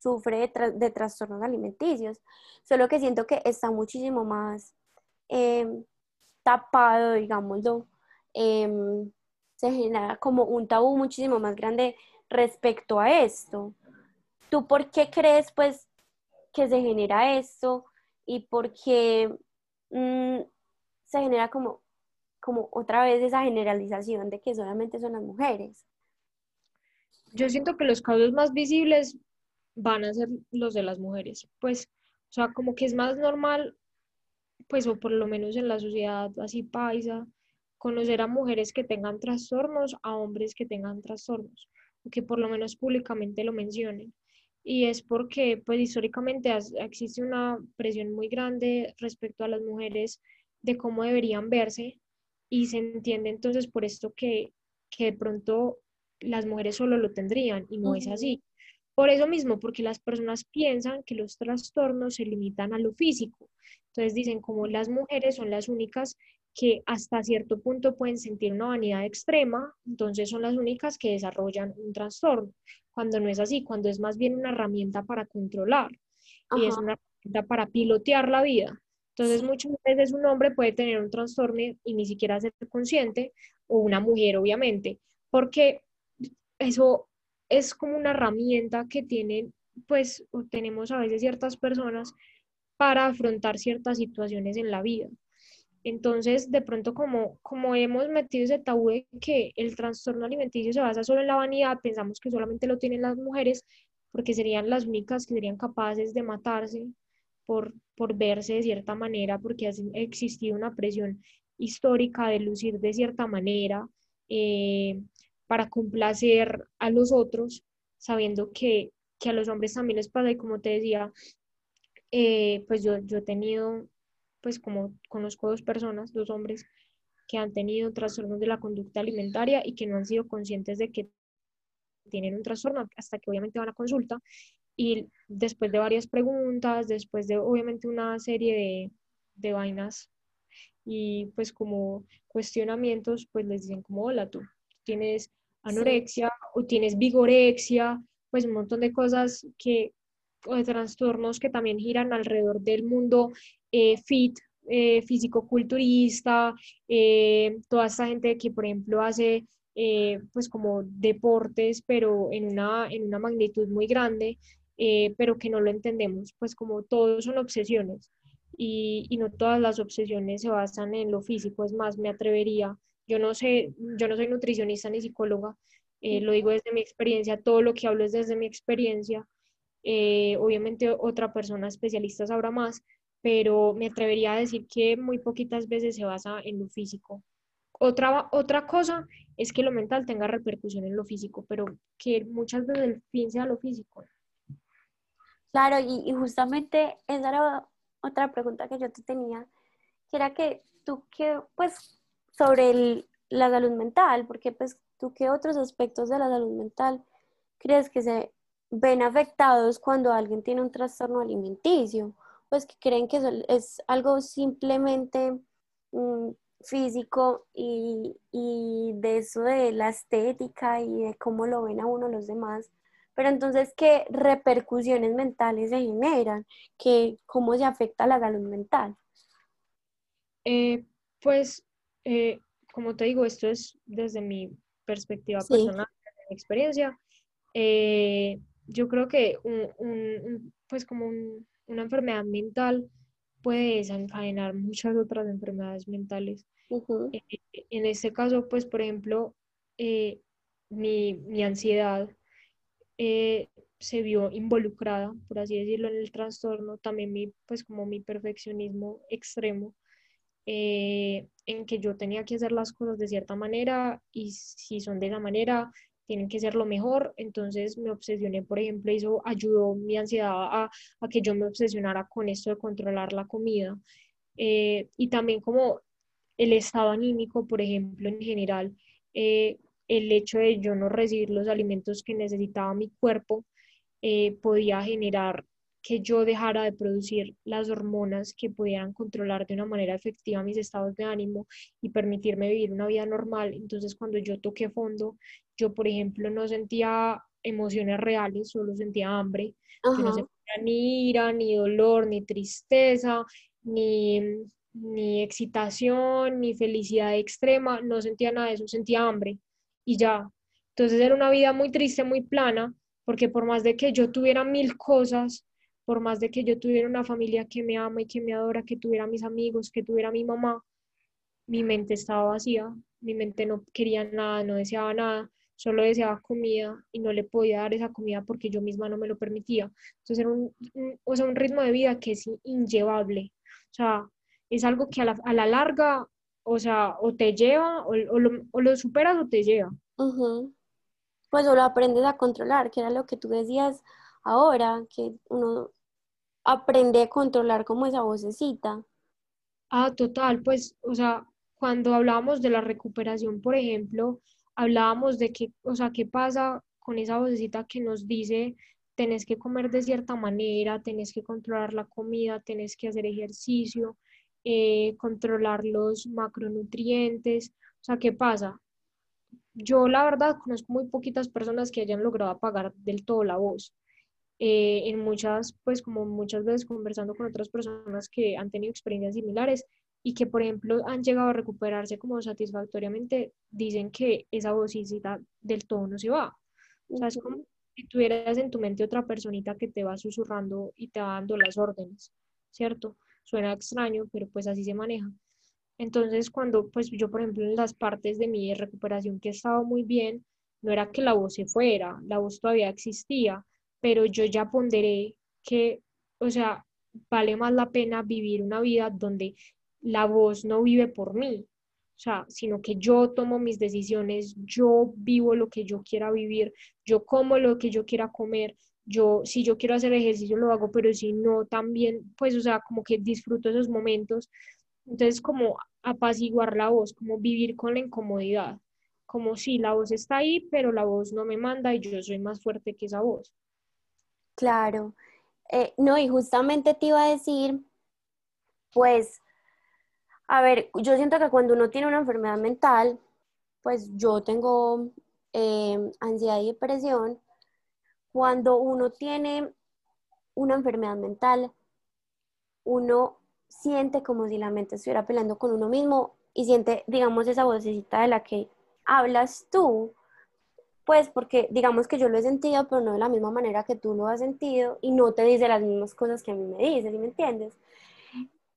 sufre de, trastornos alimenticios, solo que siento que está muchísimo más em, tapado, digámoslo, em, se genera como un tabú muchísimo más grande respecto a esto. ¿Tú por qué crees pues que se genera esto y por qué mm, se genera como, como otra vez esa generalización de que solamente son las mujeres? Yo siento que los casos más visibles van a ser los de las mujeres, pues, o sea, como que es más normal, pues, o por lo menos en la sociedad así paisa, conocer a mujeres que tengan trastornos, a hombres que tengan trastornos que por lo menos públicamente lo mencionen. Y es porque, pues históricamente existe una presión muy grande respecto a las mujeres de cómo deberían verse y se entiende entonces por esto que, que de pronto las mujeres solo lo tendrían y no es así. Por eso mismo, porque las personas piensan que los trastornos se limitan a lo físico. Entonces dicen como las mujeres son las únicas que hasta cierto punto pueden sentir una vanidad extrema, entonces son las únicas que desarrollan un trastorno, cuando no es así, cuando es más bien una herramienta para controlar y es una herramienta para pilotear la vida. Entonces muchas veces un hombre puede tener un trastorno y ni siquiera ser consciente, o una mujer obviamente, porque eso es como una herramienta que tienen, pues tenemos a veces ciertas personas para afrontar ciertas situaciones en la vida. Entonces, de pronto, como, como hemos metido ese tabú de que el trastorno alimenticio se basa solo en la vanidad, pensamos que solamente lo tienen las mujeres porque serían las únicas que serían capaces de matarse por, por verse de cierta manera, porque ha existido una presión histórica de lucir de cierta manera eh, para complacer a los otros, sabiendo que, que, a los hombres también les pasa. Y como te decía, eh, pues yo, yo he tenido pues como conozco dos personas, dos hombres que han tenido trastornos de la conducta alimentaria y que no han sido conscientes de que tienen un trastorno hasta que obviamente van a consulta y después de varias preguntas, después de obviamente una serie de, de vainas y pues como cuestionamientos, pues les dicen como, hola, tú tienes anorexia o tienes vigorexia, pues un montón de cosas que, o de trastornos que también giran alrededor del mundo eh, fit, eh, físico-culturista, eh, toda esta gente que, por ejemplo, hace pues como deportes, pero en una, en una magnitud muy grande, pero que no lo entendemos, pues como todos son obsesiones. Y, no todas las obsesiones se basan en lo físico, es más, me atrevería, yo no sé, yo no soy nutricionista ni psicóloga, lo digo desde mi experiencia, todo lo que hablo es desde mi experiencia, obviamente otra persona especialista sabrá más, pero me atrevería a decir que muy poquitas veces se basa en lo físico. Otra, otra cosa es que lo mental tenga repercusión en lo físico, pero que muchas veces el fin sea lo físico. Claro, y, justamente esa era otra pregunta que yo te tenía, que era que tú qué, pues, sobre la salud mental, porque pues tú qué otros aspectos de la salud mental crees que se ven afectados cuando alguien tiene un trastorno alimenticio pues que creen que es algo simplemente mm, físico y, de eso de la estética y de cómo lo ven a uno los demás. Pero entonces, ¿qué repercusiones mentales se generan? ¿Qué, ¿Cómo se afecta la salud mental? Eh, pues, eh, como te digo, esto es desde mi perspectiva personal, desde mi experiencia. Eh, yo creo que un, pues como un, una enfermedad mental puede desencadenar muchas otras enfermedades mentales. Eh, en este caso, pues, por ejemplo, eh, mi, ansiedad, eh, se vio involucrada, por así decirlo, en el trastorno, también mi, pues como mi perfeccionismo extremo, eh, en que yo tenía que hacer las cosas de cierta manera y si son de esa manera, tienen que ser lo mejor. Entonces me obsesioné, por ejemplo, eso ayudó mi ansiedad a, a que yo me obsesionara con esto de controlar la comida. Eh, y también como el estado anímico, por ejemplo, en general, eh, el hecho de yo no recibir los alimentos que necesitaba mi cuerpo eh, podía generar que yo dejara de producir las hormonas que pudieran controlar de una manera efectiva mis estados de ánimo y permitirme vivir una vida normal. Entonces, cuando yo toqué fondo, yo, por ejemplo, no sentía emociones reales, solo sentía hambre. no sentía ni ira, ni dolor, ni tristeza, ni, ni excitación, ni felicidad extrema, no sentía nada de eso, sentía hambre. Y ya. Entonces era una vida muy triste, muy plana, porque por más de que yo tuviera mil cosas, por más de que yo tuviera una familia que me ama y que me adora, que tuviera mis amigos, que tuviera mi mamá, mi mente estaba vacía, mi mente no quería nada, no deseaba nada, solo deseaba comida y no le podía dar esa comida porque yo misma no me lo permitía. Entonces era un, o sea, un ritmo de vida que es inllevable. O sea, es algo que a la, a la larga, o sea, o te lleva, o, o, lo, o lo, superas o te lleva. Pues o lo aprendes a controlar, que era lo que tú decías ahora, que uno aprende a controlar como esa vocecita. Ah, total, pues, o sea, cuando hablábamos de la recuperación, por ejemplo, hablábamos de que, o sea, qué pasa con esa vocecita que nos dice, tenés que comer de cierta manera, tenés que controlar la comida, tenés que hacer ejercicio, eh, controlar los macronutrientes. O sea, ¿qué pasa? Yo la verdad conozco muy poquitas personas que hayan logrado apagar del todo la voz. Eh, en muchas, pues como muchas veces conversando con otras personas que han tenido experiencias similares y que, por ejemplo, han llegado a recuperarse como satisfactoriamente, dicen que esa vocecita del todo no se va. O sea, es como si tuvieras en tu mente otra personita que te va susurrando y te va dando las órdenes, ¿cierto? Suena extraño, pero pues así se maneja. Entonces, cuando pues yo, por ejemplo, en las partes de mi recuperación que he estado muy bien, no era que la voz se fuera, la voz todavía existía, pero yo ya ponderé que, o sea, vale más la pena vivir una vida donde la voz no vive por mí, o sea, sino que yo tomo mis decisiones, yo vivo lo que yo quiera vivir, yo como lo que yo quiera comer, yo, si yo quiero hacer ejercicio lo hago, pero si no, también, pues, o sea, como que disfruto esos momentos. Entonces, como apaciguar la voz, como vivir con la incomodidad, como si la voz está ahí, pero la voz no me manda y yo soy más fuerte que esa voz. Claro. Eh, no, y justamente te iba a decir, pues, a ver, yo siento que cuando uno tiene una enfermedad mental, pues yo tengo eh, ansiedad y depresión, cuando uno tiene una enfermedad mental, uno siente como si la mente estuviera peleando con uno mismo y siente, digamos, esa vocecita de la que hablas tú, pues porque digamos que yo lo he sentido, pero no de la misma manera que tú lo has sentido y no te dice las mismas cosas que a mí me dice, ¿sí me entiendes?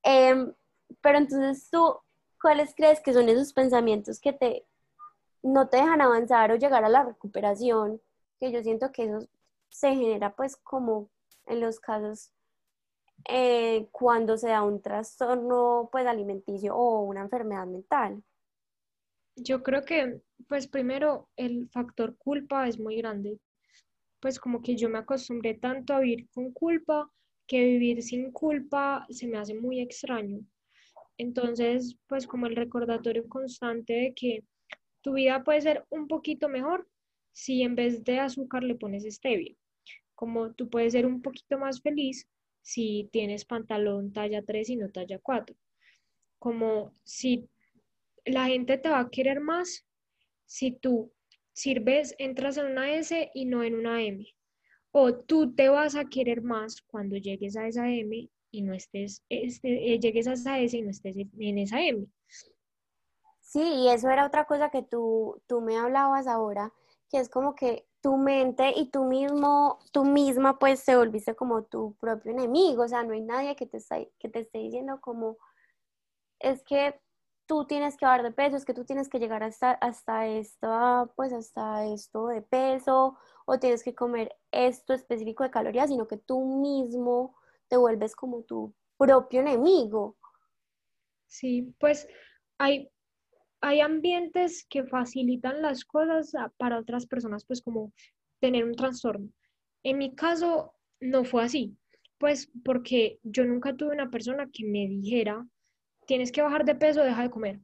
Eh, pero entonces tú, ¿cuáles crees que son esos pensamientos que te no te dejan avanzar o llegar a la recuperación? Que yo siento que eso se genera pues como en los casos eh, cuando se da un trastorno pues alimenticio o una enfermedad mental. Yo creo que pues primero el factor culpa es muy grande. Pues como que yo me acostumbré tanto a vivir con culpa que vivir sin culpa se me hace muy extraño. Entonces, pues como el recordatorio constante de que tu vida puede ser un poquito mejor si en vez de azúcar le pones stevia. Como tú puedes ser un poquito más feliz si tienes pantalón talla 3 y no talla 4. Como si la gente te va a querer más si tú sirves, entras en una S y no en una M. O tú te vas a querer más cuando llegues a esa M y no estés, este, eh, llegues a S y no estés en esa M. Sí, y eso era otra cosa que tú, tú me hablabas ahora, que es como que tu mente y tú mismo, tú misma pues te volviste como tu propio enemigo, o sea, no hay nadie que te, está, que te esté diciendo como, es que tú tienes que bajar de peso, es que tú tienes que llegar hasta, hasta, esto, pues hasta esto de peso, o tienes que comer esto específico de calorías, sino que tú mismo te vuelves como tu propio enemigo. Sí, pues hay, hay ambientes que facilitan las cosas para otras personas, pues como tener un trastorno. En mi caso no fue así, pues porque yo nunca tuve una persona que me dijera, tienes que bajar de peso, deja de comer.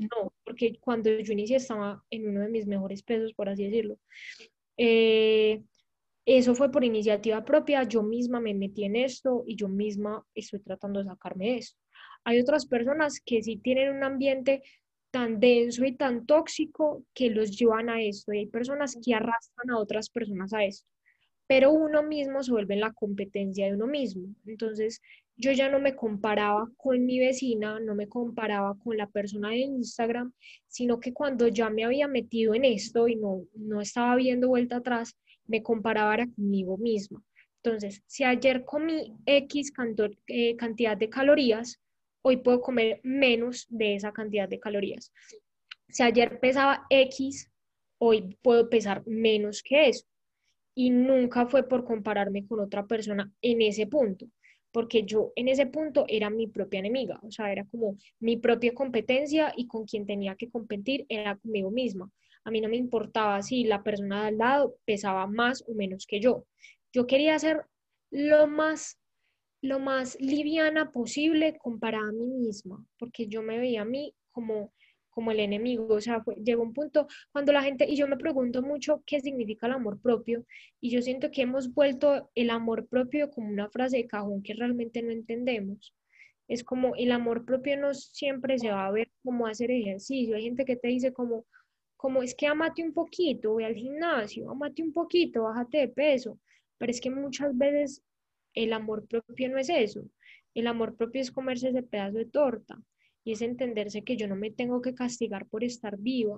No, porque cuando yo inicié estaba en uno de mis mejores pesos, por así decirlo. Eh, eso fue por iniciativa propia, yo misma me metí en esto y yo misma estoy tratando de sacarme de esto. Hay otras personas que sí tienen un ambiente tan denso y tan tóxico que los llevan a esto y hay personas que arrastran a otras personas a esto pero uno mismo se vuelve en la competencia de uno mismo. Entonces, yo ya no me comparaba con mi vecina, no me comparaba con la persona de Instagram, sino que cuando ya me había metido en esto y no, no estaba viendo vuelta atrás, me comparaba conmigo misma. Entonces, si ayer comí X eh, cantidad de calorías, hoy puedo comer menos de esa cantidad de calorías. Si ayer pesaba X, hoy puedo pesar menos que eso y nunca fue por compararme con otra persona en ese punto, porque yo en ese punto era mi propia enemiga, o sea, era como mi propia competencia y con quien tenía que competir era conmigo misma. A mí no me importaba si la persona de al lado pesaba más o menos que yo. Yo quería ser lo más lo más liviana posible comparada a mí misma, porque yo me veía a mí como como el enemigo, o sea, llegó un punto cuando la gente, y yo me pregunto mucho qué significa el amor propio, y yo siento que hemos vuelto el amor propio como una frase de cajón que realmente no entendemos. Es como el amor propio no siempre se va a ver como hacer ejercicio. Hay gente que te dice como, como es que amate un poquito, ve al gimnasio, amate un poquito, bájate de peso. Pero es que muchas veces el amor propio no es eso. El amor propio es comerse ese pedazo de torta y es entenderse que yo no me tengo que castigar por estar viva.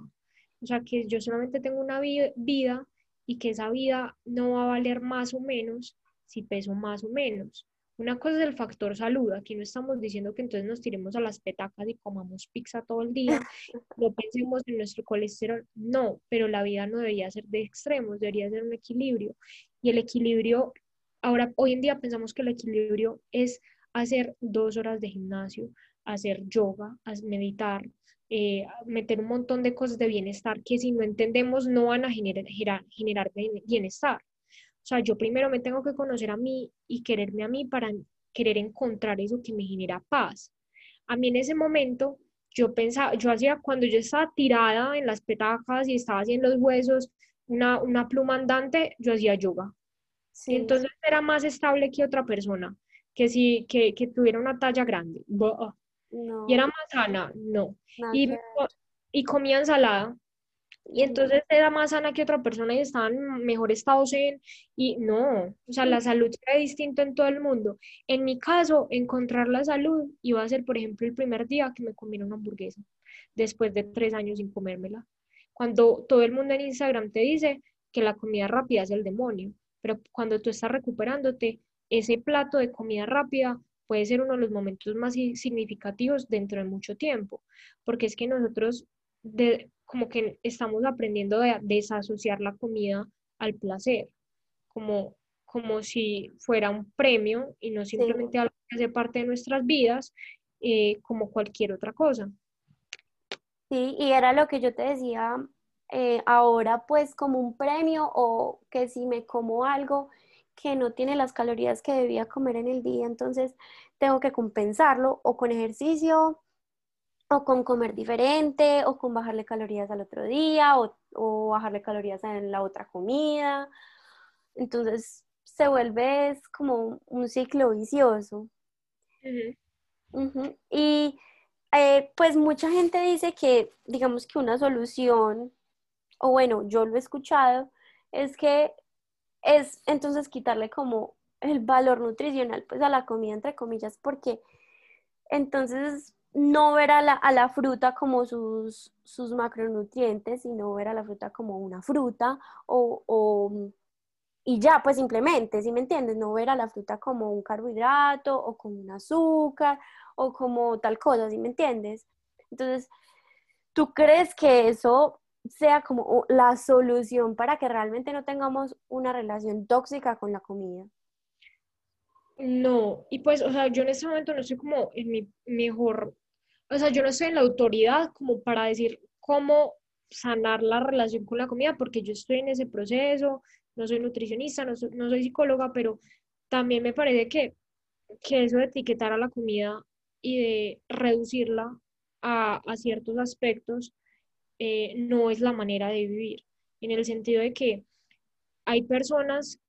O sea, que yo solamente tengo una vida y que esa vida no va a valer más o menos si peso más o menos. Una cosa es el factor salud. Aquí no estamos diciendo que entonces nos tiremos a las petacas y comamos pizza todo el día, [laughs] no pensemos en nuestro colesterol. No, pero la vida no debería ser de extremos, debería ser un equilibrio. Y el equilibrio, ahora, hoy en día pensamos que el equilibrio es hacer dos horas de gimnasio, hacer yoga, meditar, eh, meter un montón de cosas de bienestar que si no entendemos no van a generar, generar bienestar. O sea, yo primero me tengo que conocer a mí y quererme a mí para querer encontrar eso que me genera paz. A mí en ese momento, yo pensaba, yo hacía, cuando yo estaba tirada en las petacas y estaba haciendo los huesos, una, una pluma andante, yo hacía yoga. Sí. Entonces era más estable que otra persona, que si que, que tuviera una talla grande. Y era más sana, no. Y, y, comía ensalada. Y entonces era más sana que otra persona y estaba en mejor estado zen. Y no, o sea, la salud era distinto en todo el mundo. En mi caso, encontrar la salud iba a ser, por ejemplo, el primer día que me comiera una hamburguesa, después de tres años sin comérmela. Cuando todo el mundo en Instagram te dice que la comida rápida es el demonio, pero cuando tú estás recuperándote, ese plato de comida rápida puede ser uno de los momentos más significativos dentro de mucho tiempo, porque es que nosotros de, como que estamos aprendiendo a desasociar la comida al placer, como, como si fuera un premio y no simplemente algo que hace parte de nuestras vidas, eh, como cualquier otra cosa. Sí, y era lo que yo te decía eh, ahora, pues como un premio o que si me como algo, que no tiene las calorías que debía comer en el día, entonces tengo que compensarlo o con ejercicio o con comer diferente o con bajarle calorías al otro día o, bajarle calorías en la otra comida. Entonces se vuelve como un ciclo vicioso. Y eh, pues mucha gente dice que, digamos que una solución, o bueno, yo lo he escuchado, es que es entonces quitarle como el valor nutricional pues a la comida entre comillas porque entonces no ver a la, fruta como sus, sus, macronutrientes, sino ver a la fruta como una fruta o, y ya, pues simplemente, ¿sí me entiendes? No ver a la fruta como un carbohidrato o como un azúcar o como tal cosa, ¿sí me entiendes? Entonces, ¿tú crees que eso sea como la solución para que realmente no tengamos una relación tóxica con la comida? No, y pues, o sea, yo en este momento no estoy como en mi mejor, o sea, yo no estoy en la autoridad como para decir cómo sanar la relación con la comida, porque yo estoy en ese proceso, no soy nutricionista, no soy, no soy psicóloga, pero también me parece que, que eso de etiquetar a la comida y de reducirla a, a ciertos aspectos eh, no es la manera de vivir, en el sentido de que hay personas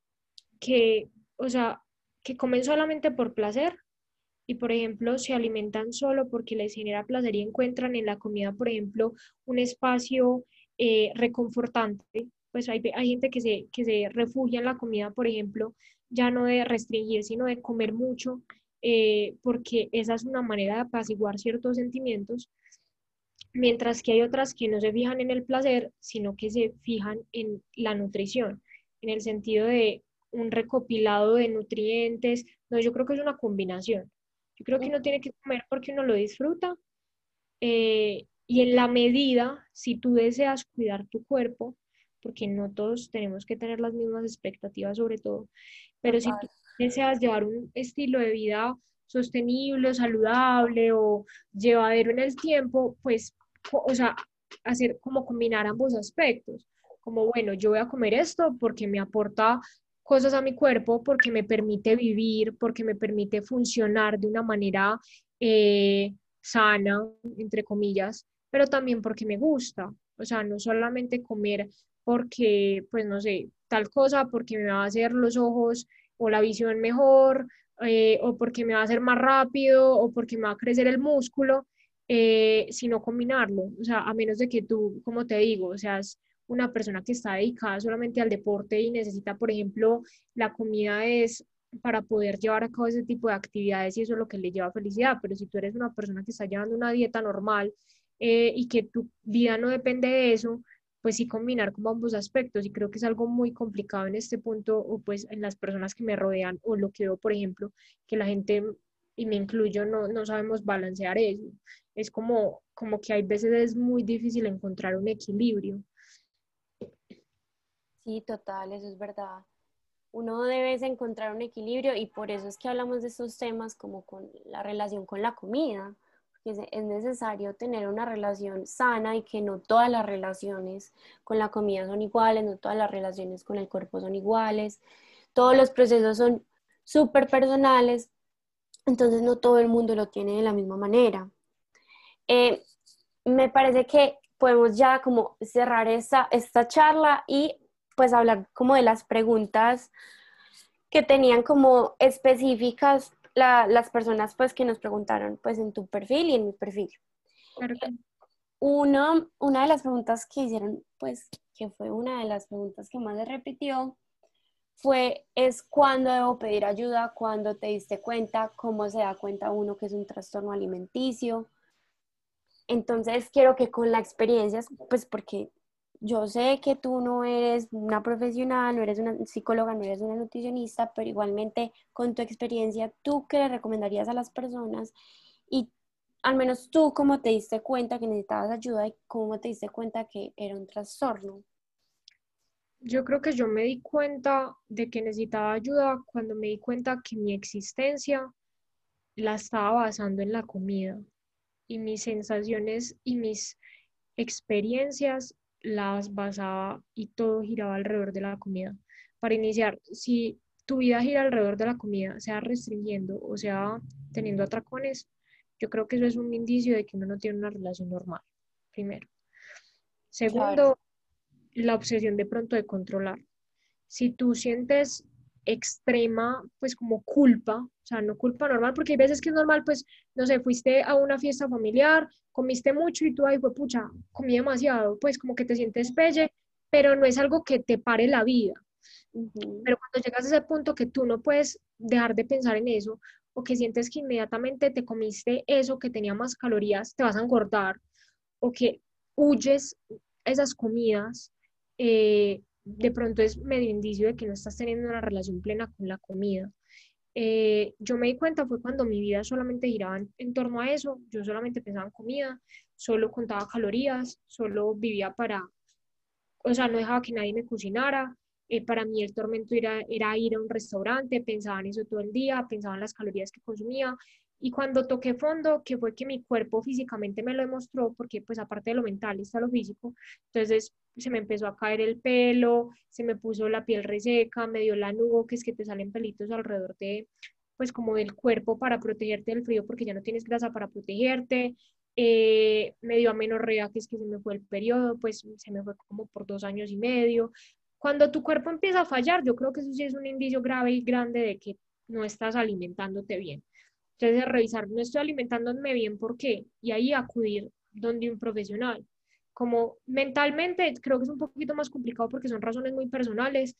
que, o sea, que comen solamente por placer y, por ejemplo, se alimentan solo porque les genera placer y encuentran en la comida, por ejemplo, un espacio eh, reconfortante. Pues hay, hay gente que se, que se refugia en la comida, por ejemplo, ya no de restringir, sino de comer mucho, eh, porque esa es una manera de apaciguar ciertos sentimientos, mientras que hay otras que no se fijan en el placer, sino que se fijan en la nutrición, en el sentido de un recopilado de nutrientes. No, yo creo que es una combinación. Yo creo que uno tiene que comer porque uno lo disfruta. Eh, y en la medida, si tú deseas cuidar tu cuerpo, porque no todos tenemos que tener las mismas expectativas sobre todo, pero si tú deseas llevar un estilo de vida sostenible, saludable o llevadero en el tiempo, pues, o sea, hacer como combinar ambos aspectos, como, bueno, yo voy a comer esto porque me aporta cosas a mi cuerpo porque me permite vivir, porque me permite funcionar de una manera eh, sana, entre comillas, pero también porque me gusta. O sea, no solamente comer porque, pues no sé, tal cosa, porque me va a hacer los ojos o la visión mejor, eh, o porque me va a hacer más rápido, o porque me va a crecer el músculo, eh, sino combinarlo. O sea, a menos de que tú, como te digo, seas una persona que está dedicada solamente al deporte y necesita, por ejemplo, la comida es para poder llevar a cabo ese tipo de actividades y eso es lo que le lleva felicidad. Pero si tú eres una persona que está llevando una dieta normal eh, y que tu vida no depende de eso, pues sí combinar como ambos aspectos y creo que es algo muy complicado en este punto o pues en las personas que me rodean o lo que veo, por ejemplo, que la gente y me incluyo no, no sabemos balancear eso. Es como, como que hay veces es muy difícil encontrar un equilibrio. Sí, total, eso es verdad. Uno debe encontrar un equilibrio y por eso es que hablamos de estos temas como con la relación con la comida, porque es necesario tener una relación sana y que no todas las relaciones con la comida son iguales, no todas las relaciones con el cuerpo son iguales, todos los procesos son súper personales, entonces no todo el mundo lo tiene de la misma manera. Eh, me parece que podemos ya como cerrar esta, esta charla y pues hablar como de las preguntas que tenían como específicas las personas pues que nos preguntaron pues en tu perfil y en mi perfil. Uno, una de las preguntas que hicieron pues que fue una de las preguntas que más se repitió fue es cuándo debo pedir ayuda, cuándo te diste cuenta, cómo se da cuenta uno que es un trastorno alimenticio. Entonces quiero que con la experiencia, pues porque yo sé que tú no eres una profesional, no eres una psicóloga, no eres una nutricionista, pero igualmente con tu experiencia, ¿tú qué le recomendarías a las personas? Y al menos tú, ¿cómo te diste cuenta que necesitabas ayuda y cómo te diste cuenta que era un trastorno? Yo creo que yo me di cuenta de que necesitaba ayuda cuando me di cuenta que mi existencia la estaba basando en la comida y mis sensaciones y mis experiencias las basaba y todo giraba alrededor de la comida. Para iniciar, si tu vida gira alrededor de la comida, sea restringiendo o sea teniendo atracones, yo creo que eso es un indicio de que uno no tiene una relación normal, primero. Segundo, la obsesión de pronto de controlar. Si tú sientes extrema, pues como culpa, o sea, no culpa normal, porque hay veces que es normal, pues, no sé, fuiste a una fiesta familiar, comiste mucho y tú ahí fue, pucha, comí demasiado, pues como que te sientes pelle, pero no es algo que te pare la vida. Pero cuando llegas a ese punto que tú no puedes dejar de pensar en eso, o que sientes que inmediatamente te comiste eso que tenía más calorías, te vas a engordar, o que huyes esas comidas, eh, de pronto es medio indicio de que no estás teniendo una relación plena con la comida. eh, yo me di cuenta fue cuando mi vida solamente giraba en, torno a eso, yo solamente pensaba en comida, solo contaba calorías, solo vivía para, o sea, no dejaba que nadie me cocinara. Eh, para mí el tormento era, era ir a un restaurante, pensaba en eso todo el día, pensaba en las calorías que consumía. Y cuando toqué fondo, que fue que mi cuerpo físicamente me lo demostró, porque pues aparte de lo mental está lo físico, entonces se me empezó a caer el pelo, se me puso la piel reseca, me dio la nubo, que es que te salen pelitos alrededor de, pues como del cuerpo para protegerte del frío porque ya no tienes grasa para protegerte, eh, me dio amenorrea, que es que se me fue el periodo, pues se me fue como por dos años y medio. Cuando tu cuerpo empieza a fallar, yo creo que eso sí es un indicio grave y grande de que no estás alimentándote bien. Entonces, revisar, no estoy alimentándome bien, ¿por qué? Y ahí acudir donde un profesional como mentalmente creo que es un poquito más complicado porque son razones muy personales.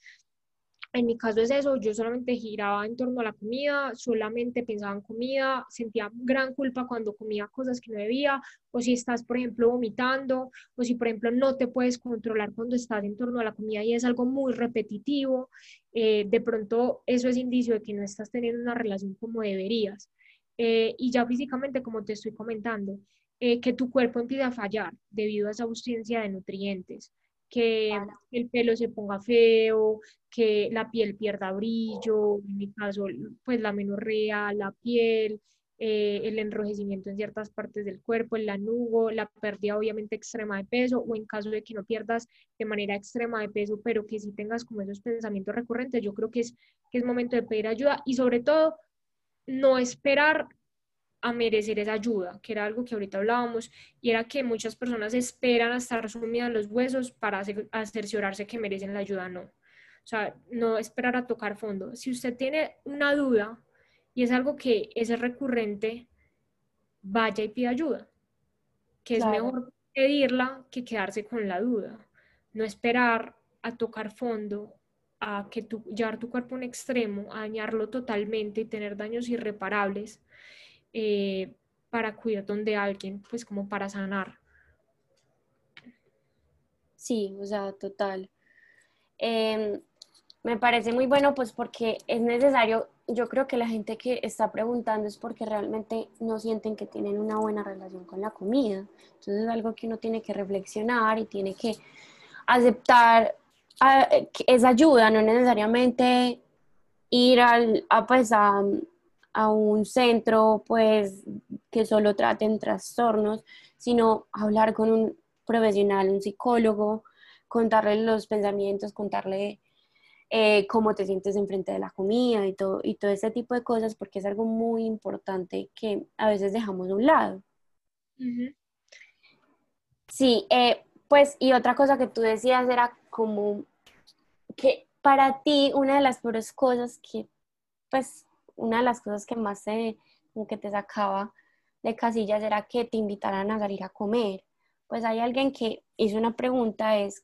En mi caso es eso, yo solamente giraba en torno a la comida, solamente pensaba en comida, sentía gran culpa cuando comía cosas que no debía, o si estás, por ejemplo, vomitando, o si, por ejemplo, no te puedes controlar cuando estás en torno a la comida y es algo muy repetitivo, eh, de pronto eso es indicio de que no estás teniendo una relación como deberías. Eh, y ya físicamente, como te estoy comentando, eh, que tu cuerpo empiece a fallar debido a esa ausencia de nutrientes, que el pelo se ponga feo, que la piel pierda brillo, en mi caso, pues la menorrea, la piel, eh, el enrojecimiento en ciertas partes del cuerpo, el lanugo, la pérdida obviamente extrema de peso, o en caso de que no pierdas de manera extrema de peso, pero que sí tengas como esos pensamientos recurrentes, yo creo que es, que es momento de pedir ayuda y sobre todo no esperar a merecer esa ayuda, que era algo que ahorita hablábamos, y era que muchas personas esperan a estar sumidas los huesos para cerciorarse que merecen la ayuda, no. O sea, no esperar a tocar fondo. Si usted tiene una duda y es algo que es recurrente, vaya y pida ayuda, que es mejor pedirla que quedarse con la duda. No esperar a tocar fondo, a que tu, llevar tu cuerpo a un extremo, a dañarlo totalmente y tener daños irreparables eh, para cuidar de alguien, pues como para sanar. Sí, o sea, total. Em, me parece muy bueno pues porque es necesario, yo creo que la gente que está preguntando es porque realmente no sienten que tienen una buena relación con la comida. Entonces es algo que uno tiene que reflexionar y tiene que aceptar ah, esa ayuda, no necesariamente ir al, a, pues, a, a un centro pues que solo traten trastornos, sino hablar con un profesional, un psicólogo, contarle los pensamientos, contarle eh, cómo te sientes enfrente de la comida y todo, y todo ese tipo de cosas, porque es algo muy importante que a veces dejamos de un lado. Sí, eh, pues y otra cosa que tú decías era como que para ti una de las peores cosas que pues una de las cosas que más te, que te sacaba de casillas era que te invitaran a salir a comer. Pues hay alguien que hizo una pregunta, es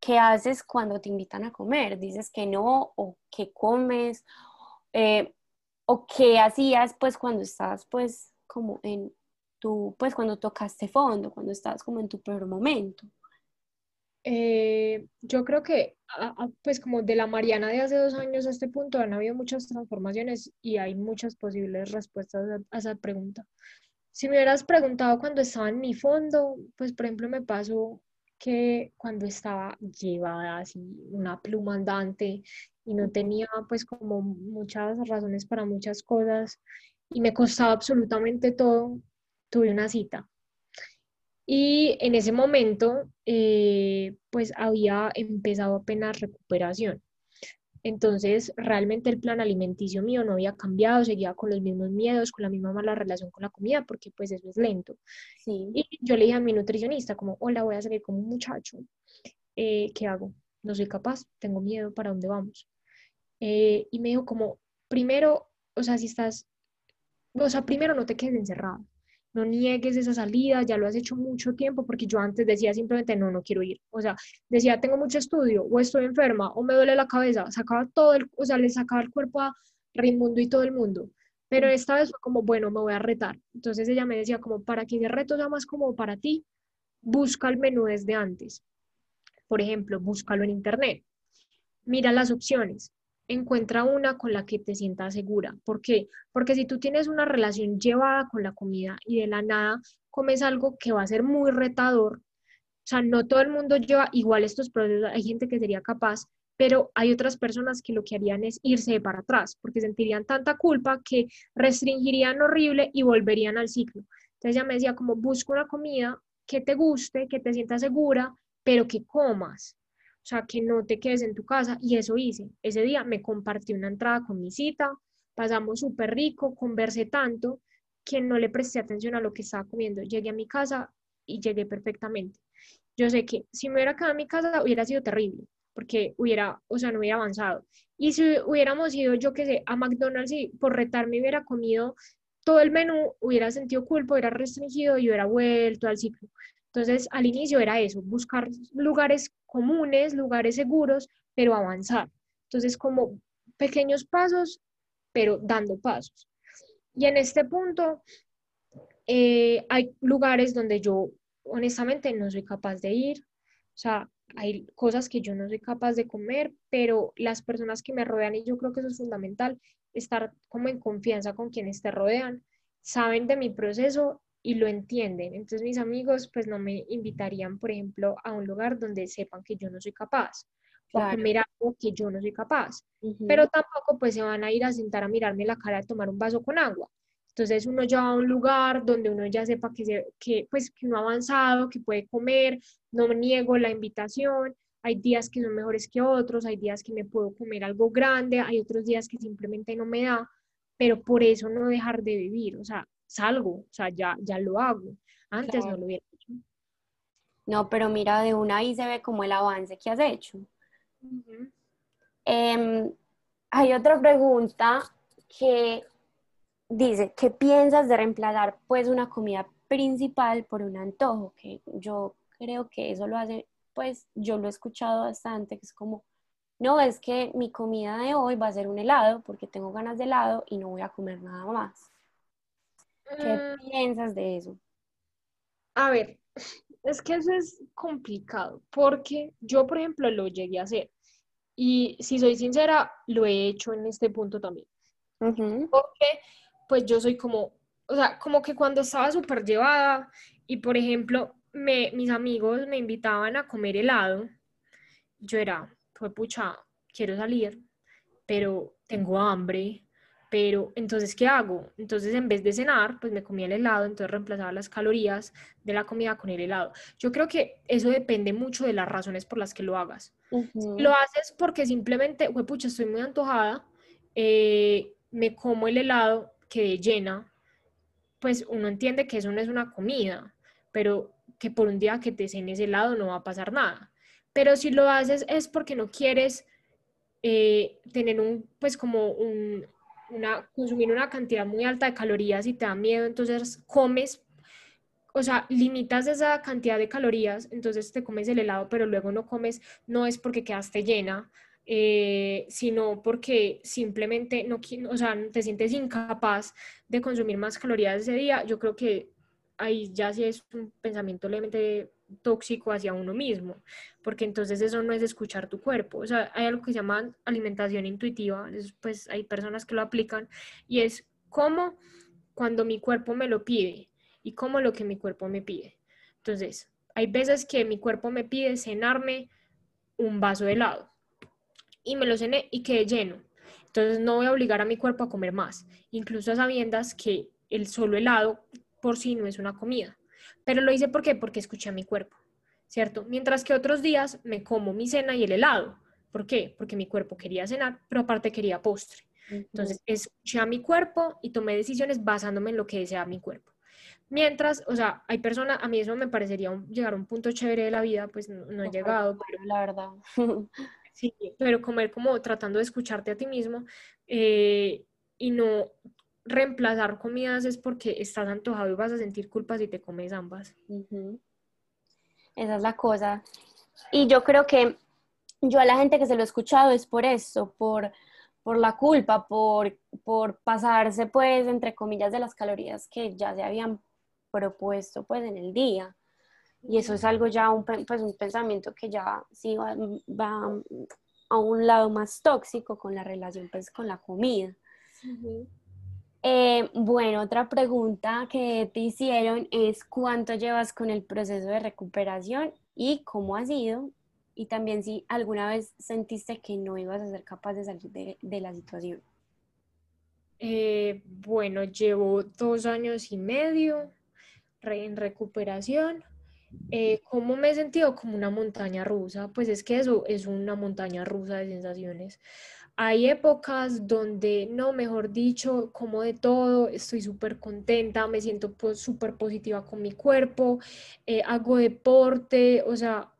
¿qué haces cuando te invitan a comer? ¿Dices que no? ¿O qué comes? Eh, ¿O qué hacías pues cuando estabas pues como en tu, pues cuando tocaste fondo, cuando estabas como en tu peor momento? Eh, yo creo que, pues como de la Mariana de hace dos años a este punto, han habido muchas transformaciones y hay muchas posibles respuestas a, esa pregunta. Si me hubieras preguntado cuando estaba en mi fondo, pues por ejemplo me pasó que cuando estaba llevada así una pluma andante y no tenía pues como muchas razones para muchas cosas y me costaba absolutamente todo, tuve una cita y en ese momento, eh, pues había empezado apenas recuperación. Entonces, realmente el plan alimenticio mío no había cambiado, seguía con los mismos miedos, con la misma mala relación con la comida, porque pues eso es lento. Y yo le dije a mi nutricionista como, hola, voy a salir con un muchacho, eh, ¿qué hago? No soy capaz, tengo miedo, ¿para dónde vamos? Eh, y me dijo como, primero, o sea, si estás, o sea, primero no te quedes encerrado no niegues esa salida, ya lo has hecho mucho tiempo, porque yo antes decía simplemente, no, no quiero ir. O sea, decía, tengo mucho estudio, o estoy enferma, o me duele la cabeza, sacaba todo el, o sea, le sacaba el cuerpo a Raimundo y todo el mundo. Pero esta vez fue como, bueno, me voy a retar. Entonces ella me decía, como, para que ese reto sea más como para ti, busca el menú desde antes. Por ejemplo, búscalo en internet. Mira las opciones. Encuentra una con la que te sientas segura. ¿Por qué? Porque si tú tienes una relación llevada con la comida y de la nada comes algo que va a ser muy retador, o sea, no todo el mundo lleva igual estos procesos, hay gente que sería capaz, pero hay otras personas que lo que harían es irse para atrás, porque sentirían tanta culpa que restringirían horrible y volverían al ciclo. Entonces ella me decía como busca una comida que te guste, que te sientas segura, pero que comas. O sea, que no te quedes en tu casa. Y eso hice. Ese día me compartí una entrada con mi cita, pasamos súper rico, conversé tanto que no le presté atención a lo que estaba comiendo. Llegué a mi casa y llegué perfectamente. Yo sé que si me hubiera quedado en mi casa hubiera sido terrible, porque hubiera, o sea, no hubiera avanzado. Y si hubiéramos ido, yo qué sé, a McDonald's y por retarme hubiera comido todo el menú, hubiera sentido culpa, hubiera restringido y hubiera vuelto al ciclo. Entonces, al inicio era eso, buscar lugares comunes, lugares seguros, pero avanzar. Entonces, como pequeños pasos, pero dando pasos. Y en este punto, eh, hay lugares donde yo honestamente no soy capaz de ir. O sea, hay cosas que yo no soy capaz de comer, pero las personas que me rodean, y yo creo que eso es fundamental, estar como en confianza con quienes te rodean, saben de mi proceso y lo entienden. Entonces mis amigos pues no me invitarían, por ejemplo, a un lugar donde sepan que yo no soy capaz o a comer algo que yo no soy capaz. Pero tampoco pues se van a ir a sentar a mirarme la cara a tomar un vaso con agua. Entonces uno ya va a un lugar donde uno ya sepa que, se, que, pues, que uno ha avanzado, que puede comer, no niego la invitación, hay días que son mejores que otros, hay días que me puedo comer algo grande, hay otros días que simplemente no me da, pero por eso no dejar de vivir, o sea, salgo, o sea, ya, ya lo hago, antes no lo hubiera hecho. No, pero mira, de una ahí se ve como el avance que has hecho. Em, hay otra pregunta que dice, ¿qué piensas de reemplazar pues una comida principal por un antojo? Que yo creo que eso lo hace, pues yo lo he escuchado bastante, que es como, no, es que mi comida de hoy va a ser un helado porque tengo ganas de helado y no voy a comer nada más. ¿Qué mm. piensas de eso? A ver, es que eso es complicado porque yo, por ejemplo, lo llegué a hacer y si soy sincera, lo he hecho en este punto también. Porque pues yo soy como, o sea, como que cuando estaba súper llevada y por ejemplo, me, mis amigos me invitaban a comer helado, yo era, pues pucha, quiero salir, pero tengo hambre, pero entonces, ¿qué hago? Entonces, en vez de cenar, pues me comía el helado, entonces reemplazaba las calorías de la comida con el helado. Yo creo que eso depende mucho de las razones por las que lo hagas. Lo haces porque simplemente, pues pucha, estoy muy antojada, eh, me como el helado quedé llena, pues uno entiende que eso no es una comida, pero que por un día que te cenes helado no va a pasar nada. Pero si lo haces es porque no quieres eh, tener un, pues como un, una, consumir una cantidad muy alta de calorías y te da miedo, entonces comes, o sea, limitas esa cantidad de calorías, entonces te comes el helado, pero luego no comes, no es porque quedaste llena, eh, sino porque simplemente no, o sea, te sientes incapaz de consumir más calorías ese día, yo creo que ahí ya sí es un pensamiento levemente tóxico hacia uno mismo, porque entonces eso no es escuchar tu cuerpo. O sea, hay algo que se llama alimentación intuitiva, pues hay personas que lo aplican y es como cuando mi cuerpo me lo pide y como lo que mi cuerpo me pide. Entonces, hay veces que mi cuerpo me pide cenarme un vaso de helado y me lo cené y quedé lleno. Entonces no voy a obligar a mi cuerpo a comer más, incluso a sabiendas que el solo helado por sí no es una comida. Pero lo hice ¿por qué? Porque escuché a mi cuerpo, ¿cierto? Mientras que otros días me como mi cena y el helado. ¿Por qué? Porque mi cuerpo quería cenar, pero aparte quería postre. Entonces escuché a mi cuerpo y tomé decisiones basándome en lo que desea mi cuerpo. Mientras, o sea, hay personas, a mí eso me parecería llegar a un punto chévere de la vida, pues no, he llegado, pero la verdad. Sí, pero comer como tratando de escucharte a ti mismo eh, y no reemplazar comidas es porque estás antojado y vas a sentir culpa si te comes ambas. Esa es la cosa. Y yo creo que yo a la gente que se lo he escuchado es por eso, por, por la culpa, por, por pasarse pues entre comillas de las calorías que ya se habían propuesto pues en el día. Y eso es algo ya, un, pues un pensamiento que ya sí va, a un lado más tóxico con la relación pues con la comida. Eh, bueno, otra pregunta que te hicieron es cuánto llevas con el proceso de recuperación y cómo ha sido y también si alguna vez sentiste que no ibas a ser capaz de salir de, la situación. Eh, bueno, llevo dos años y medio en recuperación. Eh, ¿Cómo me he sentido? Como una montaña rusa. Pues es que eso es una montaña rusa de sensaciones. Hay épocas donde, no, mejor dicho, como de todo, estoy súper contenta, me siento pues, súper positiva con mi cuerpo, eh, hago deporte, o sea,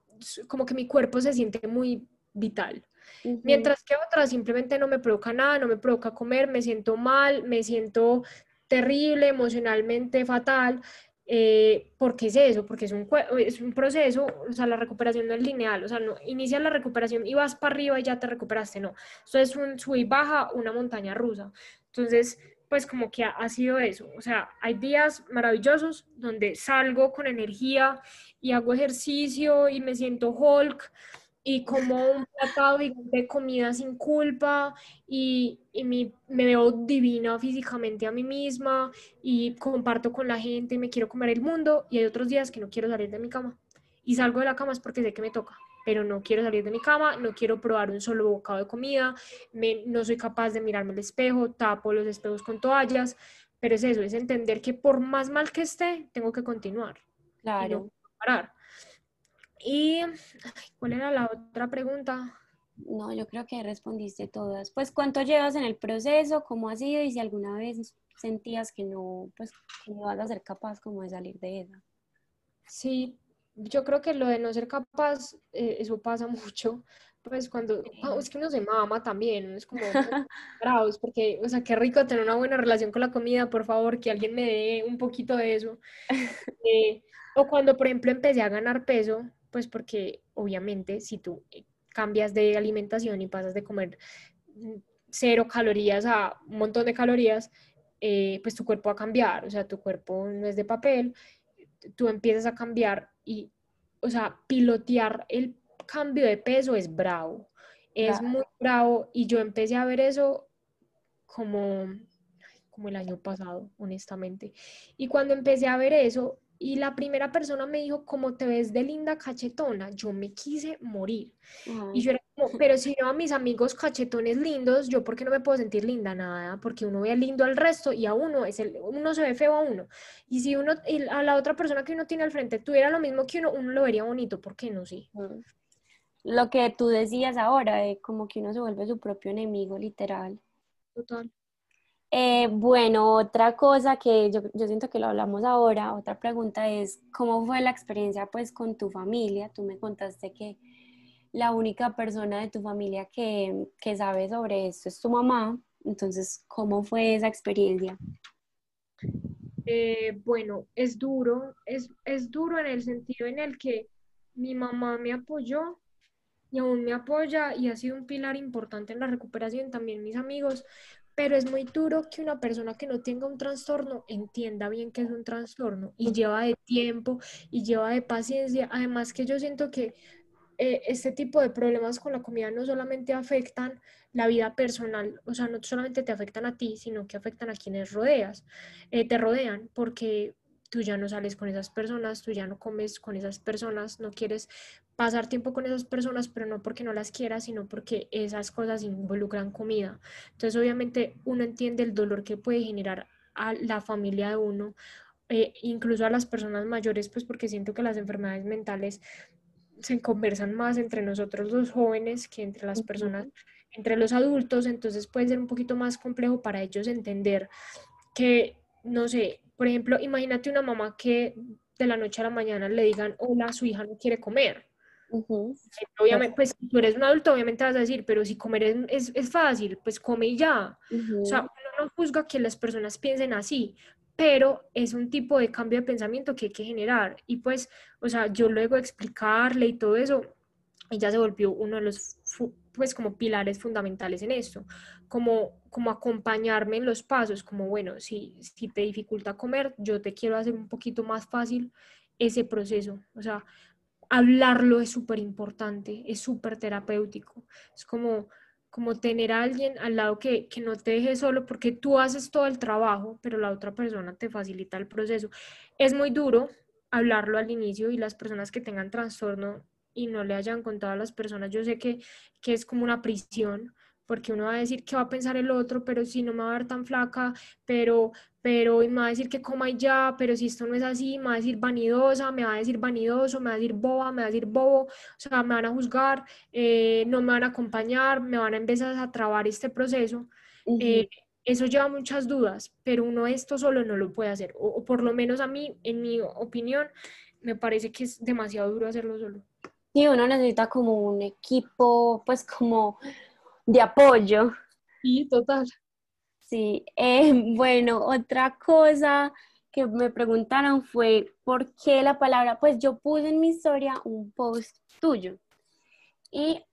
como que mi cuerpo se siente muy vital. Mientras que otras simplemente no me provoca nada, no me provoca comer, me siento mal, me siento terrible, emocionalmente fatal. Eh, ¿Por qué es eso? Porque es un, es un proceso, o sea, la recuperación no es lineal, o sea, no inicias la recuperación y vas para arriba y ya te recuperaste, no. Eso es un sub y baja, una montaña rusa. Entonces, pues como que ha, ha, sido eso, o sea, hay días maravillosos donde salgo con energía y hago ejercicio y me siento Hulk y como un plato de comida sin culpa y, y me veo divina físicamente a mí misma y comparto con la gente y me quiero comer el mundo y hay otros días que no quiero salir de mi cama y salgo de la cama es porque sé que me toca pero no quiero salir de mi cama, no quiero probar un solo bocado de comida, no soy capaz de mirarme al espejo, tapo los espejos con toallas, pero es eso, es entender que por más mal que esté, tengo que continuar. Claro. Y parar. ¿Y cuál era la otra pregunta? No, yo creo que respondiste todas. Pues, ¿cuánto llevas en el proceso? ¿Cómo ha sido? Y si alguna vez sentías que no, pues, que no vas a ser capaz como de salir de ella. Sí, yo creo que lo de no ser capaz, eh, eso pasa [laughs] mucho. Pues cuando, es que uno se mama también, es como [laughs] bravos, porque, o sea, qué rico tener una buena relación con la comida, por favor, que alguien me dé un poquito de eso. [laughs] Eh, o cuando, por ejemplo, empecé a ganar peso, pues porque obviamente si tú eh, cambias de alimentación y pasas de comer mm, cero calorías a un montón de calorías, eh, pues tu cuerpo va a cambiar, o sea, tu cuerpo no es de papel, tú empiezas a cambiar y, o sea, pilotear el cambio de peso es bravo, es muy bravo y yo empecé a ver eso como como el año pasado, honestamente. Y cuando empecé a ver eso, y la primera persona me dijo, como te ves de linda cachetona, yo me quise morir. Y yo era como, pero si veo a mis amigos cachetones lindos, yo por qué no me puedo sentir linda nada, porque uno ve lindo al resto y a uno es el, uno se ve feo a uno. Y si uno a la otra persona que uno tiene al frente tuviera lo mismo que uno, uno lo vería bonito, ¿por qué no? Sí. Lo que tú decías ahora, de como que uno se vuelve su propio enemigo, literal. Total. Eh, bueno, otra cosa que yo, yo, siento que lo hablamos ahora, otra pregunta es, ¿cómo fue la experiencia pues con tu familia? Tú me contaste que la única persona de tu familia que, que sabe sobre esto es tu mamá, entonces, ¿cómo fue esa experiencia? Eh, bueno, es duro, es, es duro en el sentido en el que mi mamá me apoyó y aún me apoya y ha sido un pilar importante en la recuperación, también mis amigos, pero es muy duro que una persona que no tenga un trastorno entienda bien que es un trastorno y lleva de tiempo y lleva de paciencia. Además que yo siento que eh, este tipo de problemas con la comida no solamente afectan la vida personal, o sea, no solamente te afectan a ti, sino que afectan a quienes rodeas, eh, te rodean, porque tú ya no sales con esas personas, tú ya no comes con esas personas, no quieres pasar tiempo con esas personas, pero no porque no las quieras, sino porque esas cosas involucran comida. Entonces, obviamente, uno entiende el dolor que puede generar a la familia de uno, eh, incluso a las personas mayores, pues porque siento que las enfermedades mentales se conversan más entre nosotros los jóvenes que entre las personas, entre los adultos, entonces puede ser un poquito más complejo para ellos entender que, no sé, por ejemplo, imagínate una mamá que de la noche a la mañana le digan, hola, su hija no quiere comer. Obviamente, pues si tú eres un adulto, obviamente vas a decir, pero si comer es, es, fácil, pues come y ya. O sea, uno no juzga que las personas piensen así, pero es un tipo de cambio de pensamiento que hay que generar. Y pues, o sea, yo luego explicarle y todo eso, ella se volvió uno de los, pues, como pilares fundamentales en esto, como, como acompañarme en los pasos, como, bueno, si, si te dificulta comer, yo te quiero hacer un poquito más fácil ese proceso. O sea, hablarlo es súper importante, es súper terapéutico. Es como, como tener a alguien al lado que, que, no te deje solo porque tú haces todo el trabajo, pero la otra persona te facilita el proceso. Es muy duro hablarlo al inicio y las personas que tengan trastorno y no le hayan contado a las personas, yo sé que, que es como una prisión, porque uno va a decir que va a pensar el otro, pero si no me va a ver tan flaca, pero, pero me va a decir que coma y ya, pero si esto no es así, me va a decir vanidosa, me va a decir vanidoso, me va a decir boba, me va a decir bobo, o sea, me van a juzgar, eh, no me van a acompañar, me van a empezar a trabar este proceso. Eh, eso lleva muchas dudas, pero uno esto solo no lo puede hacer, o, o por lo menos a mí, en mi opinión, me parece que es demasiado duro hacerlo solo. Sí, uno necesita como un equipo, pues como de apoyo. Sí, total. Sí, eh, [laughs] bueno, otra cosa que me preguntaron fue por qué la palabra, pues yo puse en mi historia un post tuyo y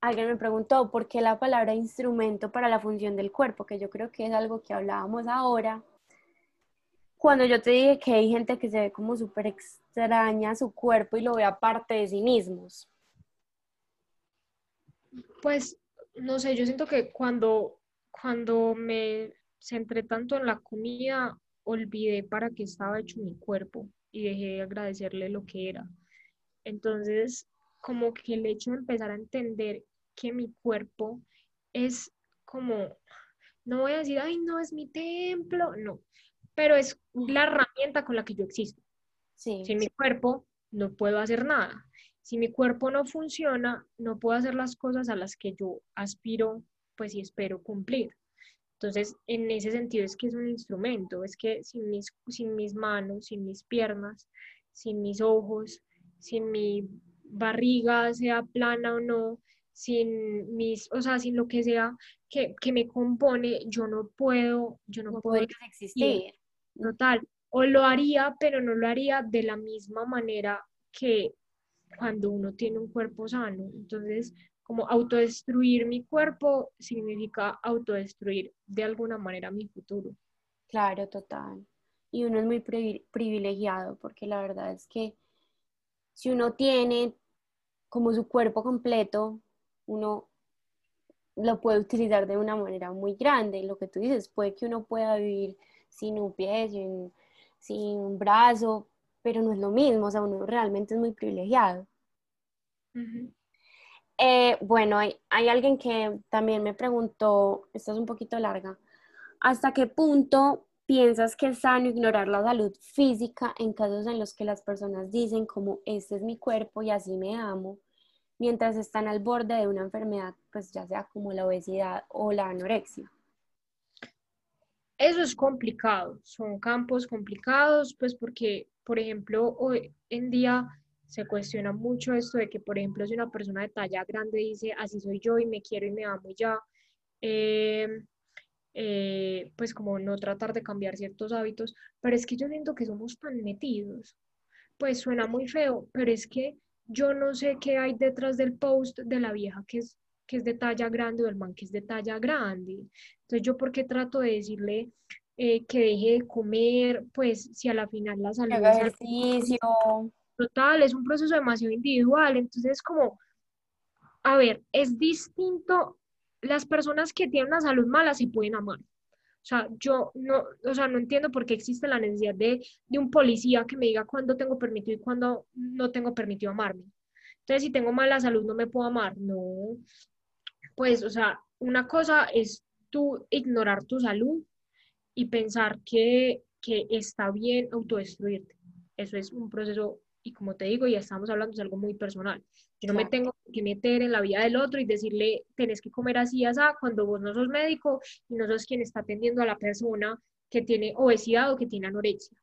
alguien me preguntó por qué la palabra instrumento para la función del cuerpo, que yo creo que es algo que hablábamos ahora. Cuando yo te dije que hay gente que se ve como súper extraña su cuerpo y lo ve aparte de sí mismos. Pues no sé, yo siento que cuando, cuando me centré tanto en la comida, olvidé para qué estaba hecho mi cuerpo y dejé de agradecerle lo que era. Entonces, como que el hecho de empezar a entender que mi cuerpo es como, no voy a decir, ay, no es mi templo, no, pero es la herramienta con la que yo existo. Sí. Sin mi cuerpo no puedo hacer nada. Si mi cuerpo no funciona, no puedo hacer las cosas a las que yo aspiro, pues y espero cumplir. Entonces, en ese sentido es que es un instrumento, es que sin mis, sin mis manos, sin mis piernas, sin mis ojos, sin mi barriga, sea plana o no, sin mis, o sea, sin lo que sea que, que me compone, yo no puedo, yo no, puedo existir. Total. O lo haría, pero no lo haría de la misma manera que cuando uno tiene un cuerpo sano. Entonces, como autodestruir mi cuerpo significa autodestruir de alguna manera mi futuro. Claro, total. Y uno es muy privilegiado porque la verdad es que si uno tiene como su cuerpo completo, uno lo puede utilizar de una manera muy grande. Lo que tú dices, puede que uno pueda vivir sin un pie, sin, sin un brazo, pero no es lo mismo, o sea, uno realmente es muy privilegiado. Eh, bueno, hay, hay, alguien que también me preguntó, esta es un poquito larga, ¿hasta qué punto piensas que es sano ignorar la salud física en casos en los que las personas dicen como este es mi cuerpo y así me amo, mientras están al borde de una enfermedad, pues ya sea como la obesidad o la anorexia? Eso es complicado, son campos complicados, pues porque por ejemplo, hoy en día se cuestiona mucho esto de que, por ejemplo, si una persona de talla grande dice, así soy yo y me quiero y me amo ya, em, eh, pues como no tratar de cambiar ciertos hábitos, pero es que yo siento que somos tan metidos, pues suena muy feo, pero es que yo no sé qué hay detrás del post de la vieja que es, que es de talla grande o del man que es de talla grande. Entonces yo por qué trato de decirle, eh, que deje de comer, pues si a la final la salud... ejercicio. Total, es un proceso demasiado individual, entonces como, a ver, es distinto, las personas que tienen una salud mala se pueden amar. O sea, yo no, o sea, no entiendo por qué existe la necesidad de, de un policía que me diga cuándo tengo permitido y cuándo no tengo permitido amarme. Entonces, si tengo mala salud, no me puedo amar. No. Pues, o sea, una cosa es tú ignorar tu salud y pensar que, que está bien autodestruirte. Eso es un proceso, y como te digo, ya estamos hablando de algo muy personal. Yo no me tengo que meter en la vida del otro y decirle, tenés que comer así, así, cuando vos no sos médico y no sos quien está atendiendo a la persona que tiene obesidad o que tiene anorexia.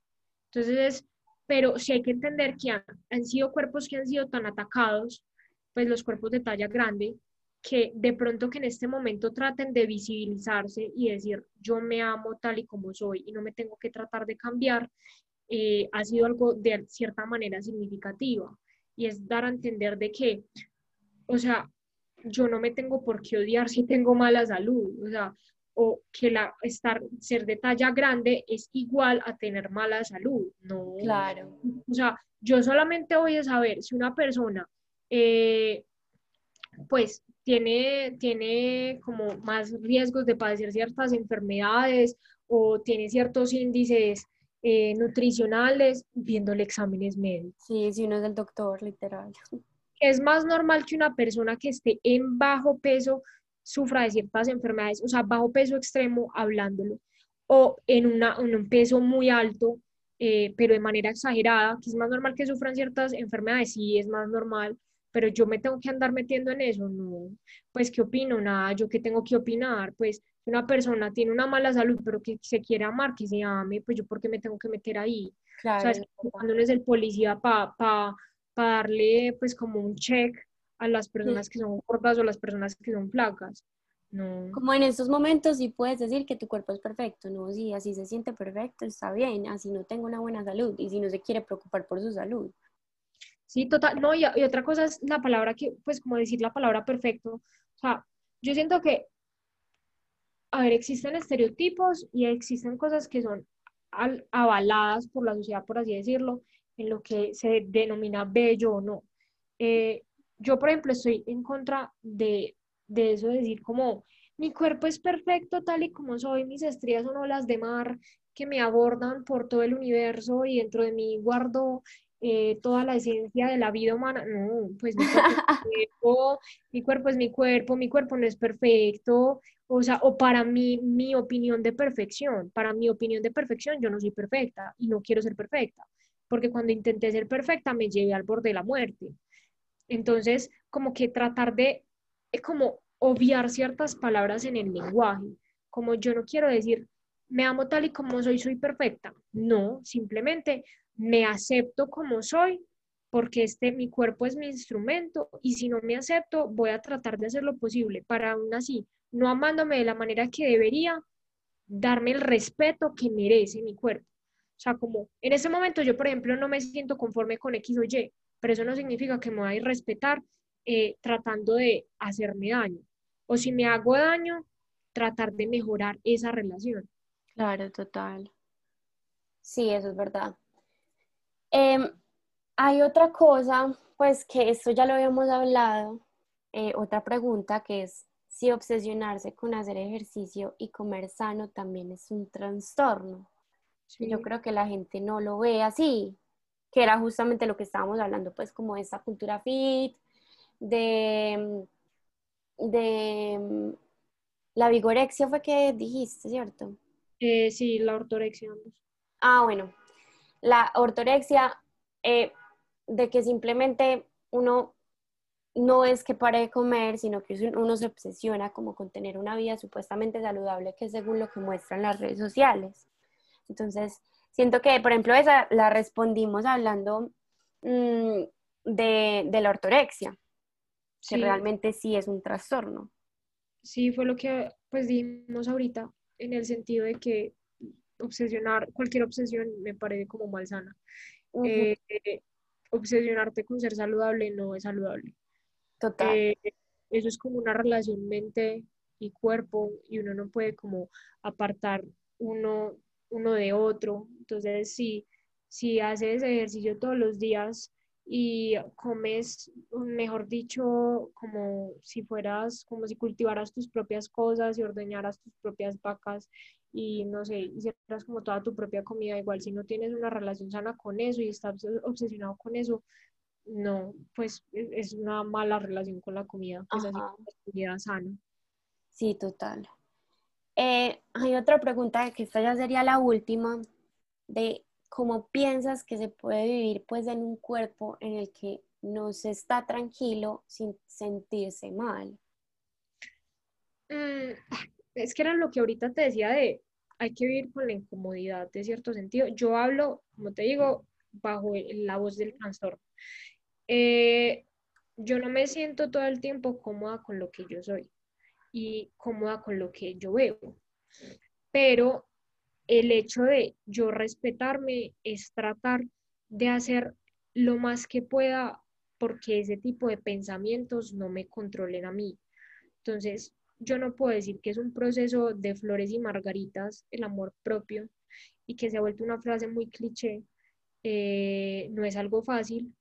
Entonces, pero sí hay que entender que han, han sido cuerpos que han sido tan atacados, pues los cuerpos de talla grande, que de pronto que en este momento traten de visibilizarse y decir, yo me amo tal y como soy y no me tengo que tratar de cambiar, eh, ha sido algo de cierta manera significativa. Y es dar a entender de que, o sea, yo no me tengo por qué odiar si tengo mala salud. O sea, o que la, estar, ser de talla grande es igual a tener mala salud. No. Claro. O sea, yo solamente voy a saber si una persona, eh, pues, tiene, tiene como más riesgos de padecer ciertas enfermedades o tiene ciertos índices eh, nutricionales viéndole exámenes médicos. Sí, si uno es el doctor, literal. [laughs] Es más normal que una persona que esté en bajo peso sufra de ciertas enfermedades, o sea, bajo peso extremo hablándolo, o en, una, en un peso muy alto, eh, pero de manera exagerada, que es más normal que sufran ciertas enfermedades, sí es más normal, pero yo me tengo que andar metiendo en eso, no, pues qué opino, nada, yo qué tengo que opinar, pues una persona tiene una mala salud, pero que se quiere amar, que se ame, pues yo por qué me tengo que meter ahí. Claro. O sea, cuando uno es el policía para pa, pa darle pues como un check a las personas que son gordas o las personas que son flacas. No. Como en estos momentos sí puedes decir que tu cuerpo es perfecto, ¿no? Si así se siente perfecto, está bien, así no tengo una buena salud y si no se quiere preocupar por su salud. Sí, total. No, y, otra cosa es la palabra que, pues como decir la palabra perfecto. O sea, yo siento que, a ver, existen estereotipos y existen cosas que son avaladas por la sociedad, por así decirlo, en lo que se denomina bello o no. Eh, yo, por ejemplo, estoy en contra de, de eso, de decir como, mi cuerpo es perfecto tal y como soy, mis estrías son olas de mar que me abordan por todo el universo y dentro de mí guardo eh, toda la esencia de la vida humana. No, pues mi cuerpo, es mi [laughs] cuerpo, mi cuerpo es mi cuerpo, mi cuerpo no es perfecto. O sea, o para mí, mi opinión de perfección, para mi opinión de perfección, yo no soy perfecta y no quiero ser perfecta, porque cuando intenté ser perfecta me llevé al borde de la muerte. Entonces, como que tratar de, es como obviar ciertas palabras en el lenguaje, como yo no quiero decir, me amo tal y como soy, soy perfecta. No, simplemente me acepto como soy porque este, mi cuerpo es mi instrumento y si no me acepto, voy a tratar de hacer lo posible para aún así, no amándome de la manera que debería, darme el respeto que merece mi cuerpo. O sea, como en ese momento yo, por ejemplo, no me siento conforme con X o Y, pero eso no significa que me voy a respetar eh, tratando de hacerme daño. O si me hago daño, tratar de mejorar esa relación. Claro, total. Sí, eso es verdad. Em, hay otra cosa, pues que esto ya lo habíamos hablado, eh, otra pregunta que es si obsesionarse con hacer ejercicio y comer sano también es un trastorno. Yo creo que la gente no lo ve así, que era justamente lo que estábamos hablando, pues como de esa cultura fit, de, de la vigorexia fue que dijiste, ¿cierto? Eh, sí, la ortorexia. Ah, bueno, la ortorexia, eh, de que simplemente uno no es que pare de comer, sino que uno se obsesiona como con tener una vida supuestamente saludable, que es según lo que muestran las redes sociales. Entonces, siento que, por ejemplo, esa la respondimos hablando mm, de, la ortorexia, que realmente sí es un trastorno. Sí, fue lo que pues dijimos ahorita, en el sentido de que obsesionar, cualquier obsesión me parece como malsana. Eh, obsesionarte con ser saludable no es saludable. Total. Eh, eso es como una relación mente y cuerpo y uno no puede como apartar uno, uno de otro. Entonces, si, si haces ejercicio todos los días y comes, mejor dicho, como si fueras, como si cultivaras tus propias cosas y ordeñaras tus propias vacas y no sé, hicieras como toda tu propia comida, igual si no tienes una relación sana con eso y estás obsesionado con eso, no, pues e, es una mala relación con la comida, pues así comida sana. Sí, total. Eh, hay otra pregunta que esta ya sería la última, de cómo piensas que se puede vivir pues en un cuerpo en el que no se está tranquilo sin sentirse mal. Mm, es que era lo que ahorita te decía de hay que vivir con la incomodidad de cierto sentido. Yo hablo, como te digo, bajo la voz del trastorno. Eh, yo no me siento todo el tiempo cómoda con lo que yo soy y cómoda con lo que yo veo, pero el hecho de yo respetarme es tratar de hacer lo más que pueda porque ese tipo de pensamientos no me controlen a mí. Entonces, yo no puedo decir que es un proceso de flores y margaritas, el amor propio, y que se ha vuelto una frase muy cliché, eh, no es algo fácil,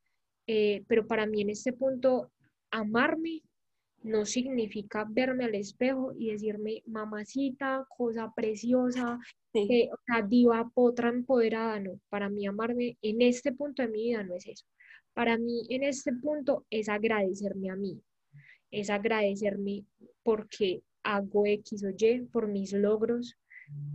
eh, pero para mí en este punto, amarme no significa verme al espejo y decirme, mamacita, cosa preciosa, eh, o sea, diva, potra, empoderada, no. Para mí amarme en este punto de mi vida no es eso. Para mí en este punto es agradecerme a mí, es agradecerme porque hago X o Y, por mis logros,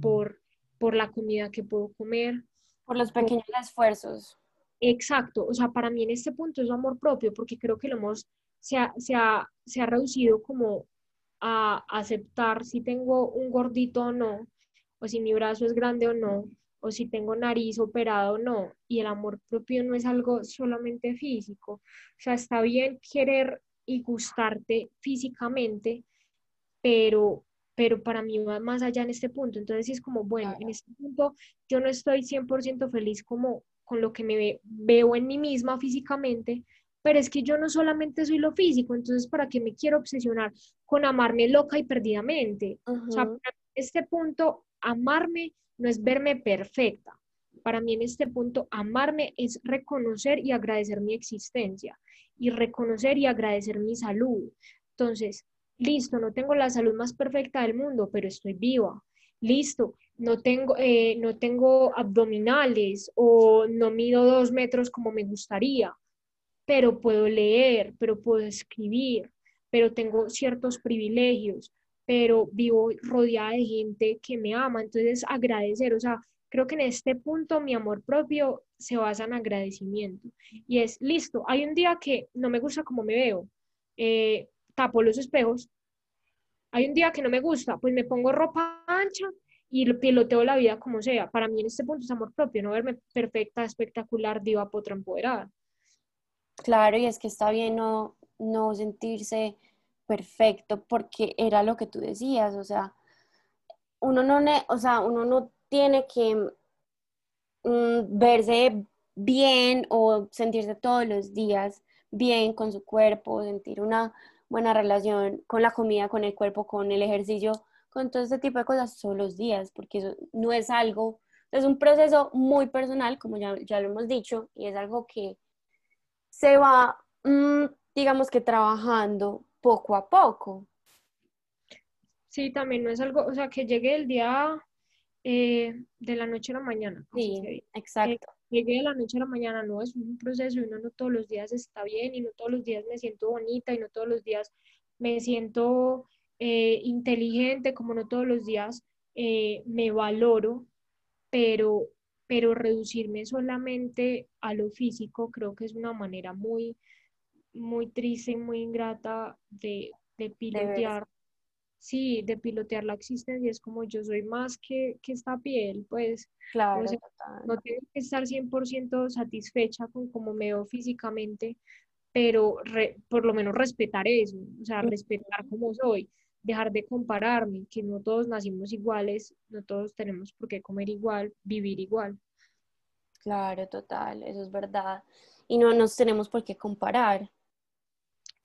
por, por la comida que puedo comer. Por los pequeños esfuerzos. Exacto, o sea, para mí en este punto es amor propio, porque creo que lo hemos, se ha, se ha, se ha reducido como a aceptar si tengo un gordito o no, o si mi brazo es grande o no, o si tengo nariz operada o no. Y el amor propio no es algo solamente físico. O sea, está bien querer y gustarte físicamente, pero, pero para mí va más allá en este punto. Entonces es como, bueno, en este punto yo no estoy 100% feliz como con lo que me veo en mí misma físicamente, pero es que yo no solamente soy lo físico, entonces ¿para qué me quiero obsesionar con amarme loca y perdidamente? O sea, para este punto, amarme no es verme perfecta. Para mí en este punto, amarme es reconocer y agradecer mi existencia y reconocer y agradecer mi salud. Entonces, listo, no tengo la salud más perfecta del mundo, pero estoy viva. Listo, no tengo, eh, no tengo abdominales o no mido dos metros como me gustaría, pero puedo leer, pero puedo escribir, pero tengo ciertos privilegios, pero vivo rodeada de gente que me ama, entonces agradecer, o sea, creo que en este punto mi amor propio se basa en agradecimiento y es, listo, hay un día que no me gusta cómo me veo, eh, tapo los espejos, hay un día que no me gusta, pues me pongo ropa ancha y piloteo la vida como sea. Para mí en este punto es amor propio, no verme perfecta, espectacular, diva, potra, empoderada. Claro, y es que está bien no, no sentirse perfecto porque era lo que tú decías, o sea, uno no, o sea, uno no tiene que mm, verse bien o sentirse todos los días bien con su cuerpo, sentir una buena relación con la comida, con el cuerpo, con el ejercicio, con todo este tipo de cosas todos los días, porque eso no es algo, es un proceso muy personal, como ya, ya lo hemos dicho, y es algo que se va, mm, digamos que trabajando poco a poco. Sí, también no es algo, o sea, que llegue el día eh, de la noche a la mañana. Sí, exacto. llegue de la noche a la mañana, no, es un proceso y uno no todos los días está bien y no todos los días me siento bonita y no todos los días me siento eh, inteligente, como no todos los días eh, me valoro, pero, pero reducirme solamente a lo físico creo que es una manera muy muy triste y muy ingrata de, pilotear. Sí, de pilotear la existencia. Es como yo soy más que, que esta piel, pues. Claro. no tengo que estar 100% satisfecha con cómo me veo físicamente, pero por lo menos respetar eso, o sea, respetar cómo soy, dejar de compararme, que no todos nacimos iguales, no todos tenemos por qué comer igual, vivir igual. Claro, total, eso es verdad. Y no nos tenemos por qué comparar.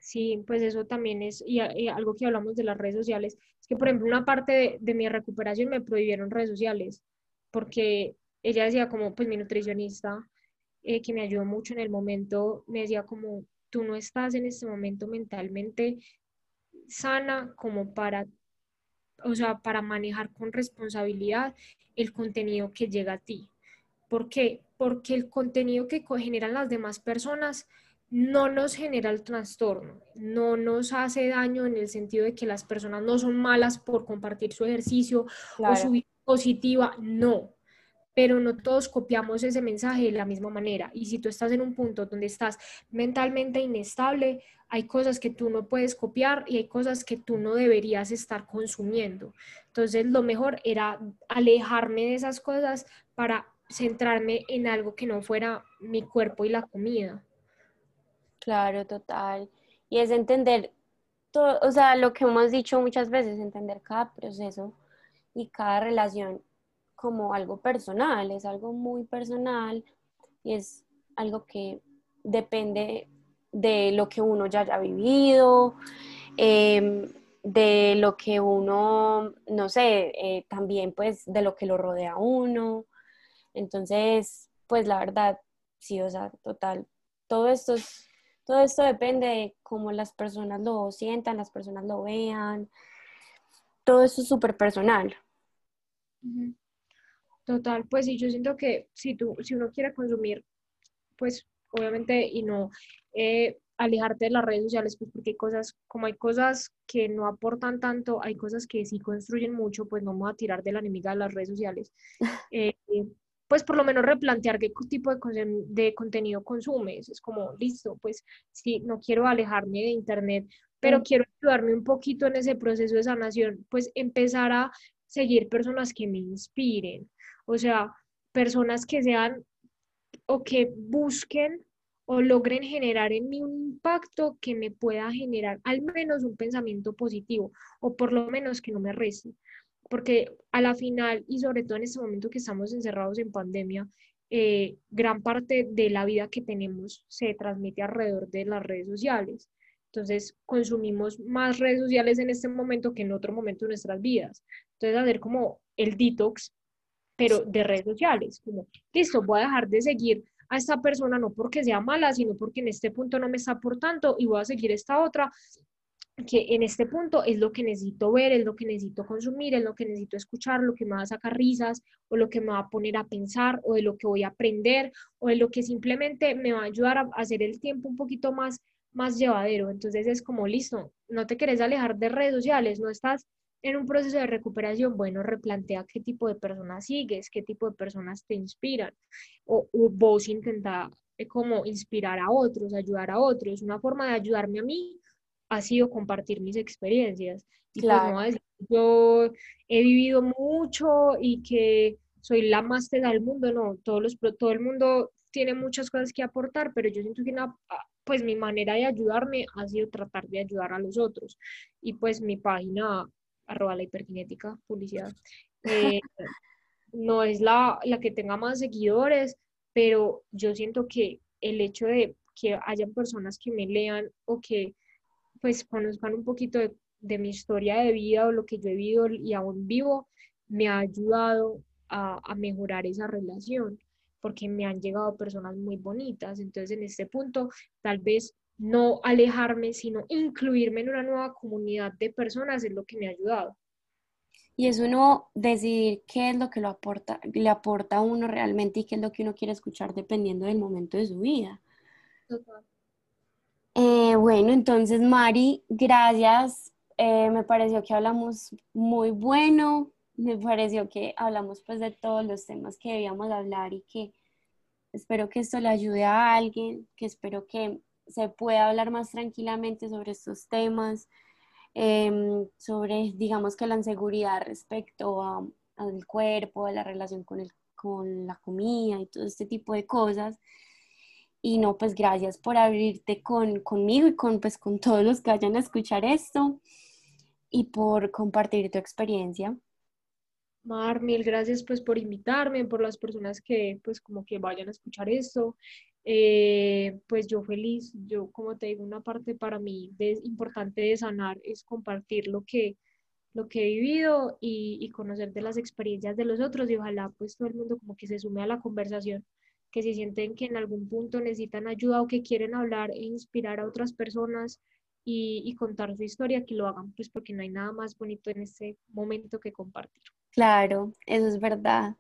Sí, pues eso también es, y, algo que hablamos de las redes sociales, es que por ejemplo una parte de, mi recuperación me prohibieron redes sociales, porque ella decía como, pues mi nutricionista, eh, que me ayudó mucho en el momento, me decía como, tú no estás en este momento mentalmente sana como para, o sea, para manejar con responsabilidad el contenido que llega a ti. ¿Por qué? Porque el contenido que generan las demás personas no nos genera el trastorno, no nos hace daño en el sentido de que las personas no son malas por compartir su ejercicio o su vida positiva, no. Pero no todos copiamos ese mensaje de la misma manera. Y si tú estás en un punto donde estás mentalmente inestable, hay cosas que tú no puedes copiar y hay cosas que tú no deberías estar consumiendo. Entonces, lo mejor era alejarme de esas cosas para centrarme en algo que no fuera mi cuerpo y la comida. Claro, total. Y es entender todo, o sea, lo que hemos dicho muchas veces, entender cada proceso y cada relación como algo personal, es algo muy personal y es algo que depende de lo que uno ya haya vivido, em, de lo que uno, no sé, eh, también pues de lo que lo rodea a uno. Entonces, pues la verdad, sí, o sea, total, todo esto, todo esto depende de cómo las personas lo sientan, las personas lo vean, todo eso es súper personal. Total, pues sí, yo siento que si, tú, si uno quiere consumir, pues obviamente, y no eh, alejarte de las redes sociales, pues porque hay cosas, como hay cosas que no aportan tanto, hay cosas que sí construyen mucho, pues no vamos a tirar de la enemiga de las redes sociales. [laughs] Eh, pues por lo menos replantear qué tipo de, de contenido consumes. Es como, listo, pues si no quiero alejarme de Internet, pero quiero ayudarme un poquito en ese proceso de sanación, pues empezar a seguir personas que me inspiren, o sea, personas que sean o que busquen o logren generar en mí un impacto que me pueda generar al menos un pensamiento positivo o por lo menos que no me reste. Porque a la final y sobre todo en este momento que estamos encerrados en pandemia, eh, gran parte de la vida que tenemos se transmite alrededor de las redes sociales. Entonces, consumimos más redes sociales en este momento que en otro momento de nuestras vidas. Entonces, hacer como el detox, pero de redes sociales, como, listo, voy a dejar de seguir a esta persona no porque sea mala, sino porque en este punto no me está aportando y voy a seguir esta otra que en este punto es lo que necesito ver, es lo que necesito consumir, es lo que necesito escuchar, lo que me va a sacar risas o lo que me va a poner a pensar o de lo que voy a aprender o de lo que simplemente me va a ayudar a hacer el tiempo un poquito más más llevadero. Entonces es como, listo, no te querés alejar de redes sociales, no estás en un proceso de recuperación, bueno, replantea qué tipo de personas sigues, qué tipo de personas te inspiran, o, vos intenta eh, como inspirar a otros, ayudar a otros. Una forma de ayudarme a mí ha sido compartir mis experiencias. Y pues, claro. yo he vivido mucho y que soy la más del mundo, no, todos los, todo el mundo tiene muchas cosas que aportar, pero yo siento que una, pues mi manera de ayudarme ha sido tratar de ayudar a los otros. Y pues mi página arroba la hiperkinética, publicidad. Eh, [laughs] no es la, la que tenga más seguidores, pero yo siento que el hecho de que hayan personas que me lean o que pues conozcan un poquito de, de, mi historia de vida o lo que yo he vivido y aún vivo, me ha ayudado a, a, mejorar esa relación, porque me han llegado personas muy bonitas. Entonces, en este punto, tal vez no alejarme, sino incluirme en una nueva comunidad de personas es lo que me ha ayudado. Y es uno decidir qué es lo que lo aporta, le aporta a uno realmente y qué es lo que uno quiere escuchar dependiendo del momento de su vida. Eh, bueno, entonces Mari, gracias. Eh, me pareció que hablamos muy bueno. Me pareció que hablamos pues de todos los temas que debíamos hablar y que espero que esto le ayude a alguien, que espero que se pueda hablar más tranquilamente sobre estos temas, em, sobre, digamos que la inseguridad respecto al cuerpo, a la relación con, el, con la comida y todo este tipo de cosas. Y no, pues gracias por abrirte con, conmigo y con, pues, con todos los que vayan a escuchar esto y por compartir tu experiencia. Mar, mil gracias pues por invitarme, por las personas que pues como que vayan a escuchar esto. Eh, pues yo feliz, yo como te digo, una parte para mí de, importante de sanar es compartir lo que, lo que he vivido y, y, conocer de las experiencias de los otros y ojalá pues todo el mundo como que se sume a la conversación, que si sienten que en algún punto necesitan ayuda o que quieren hablar e inspirar a otras personas y, contar su historia, que lo hagan, pues porque no hay nada más bonito en este momento que compartir. Claro, eso es verdad.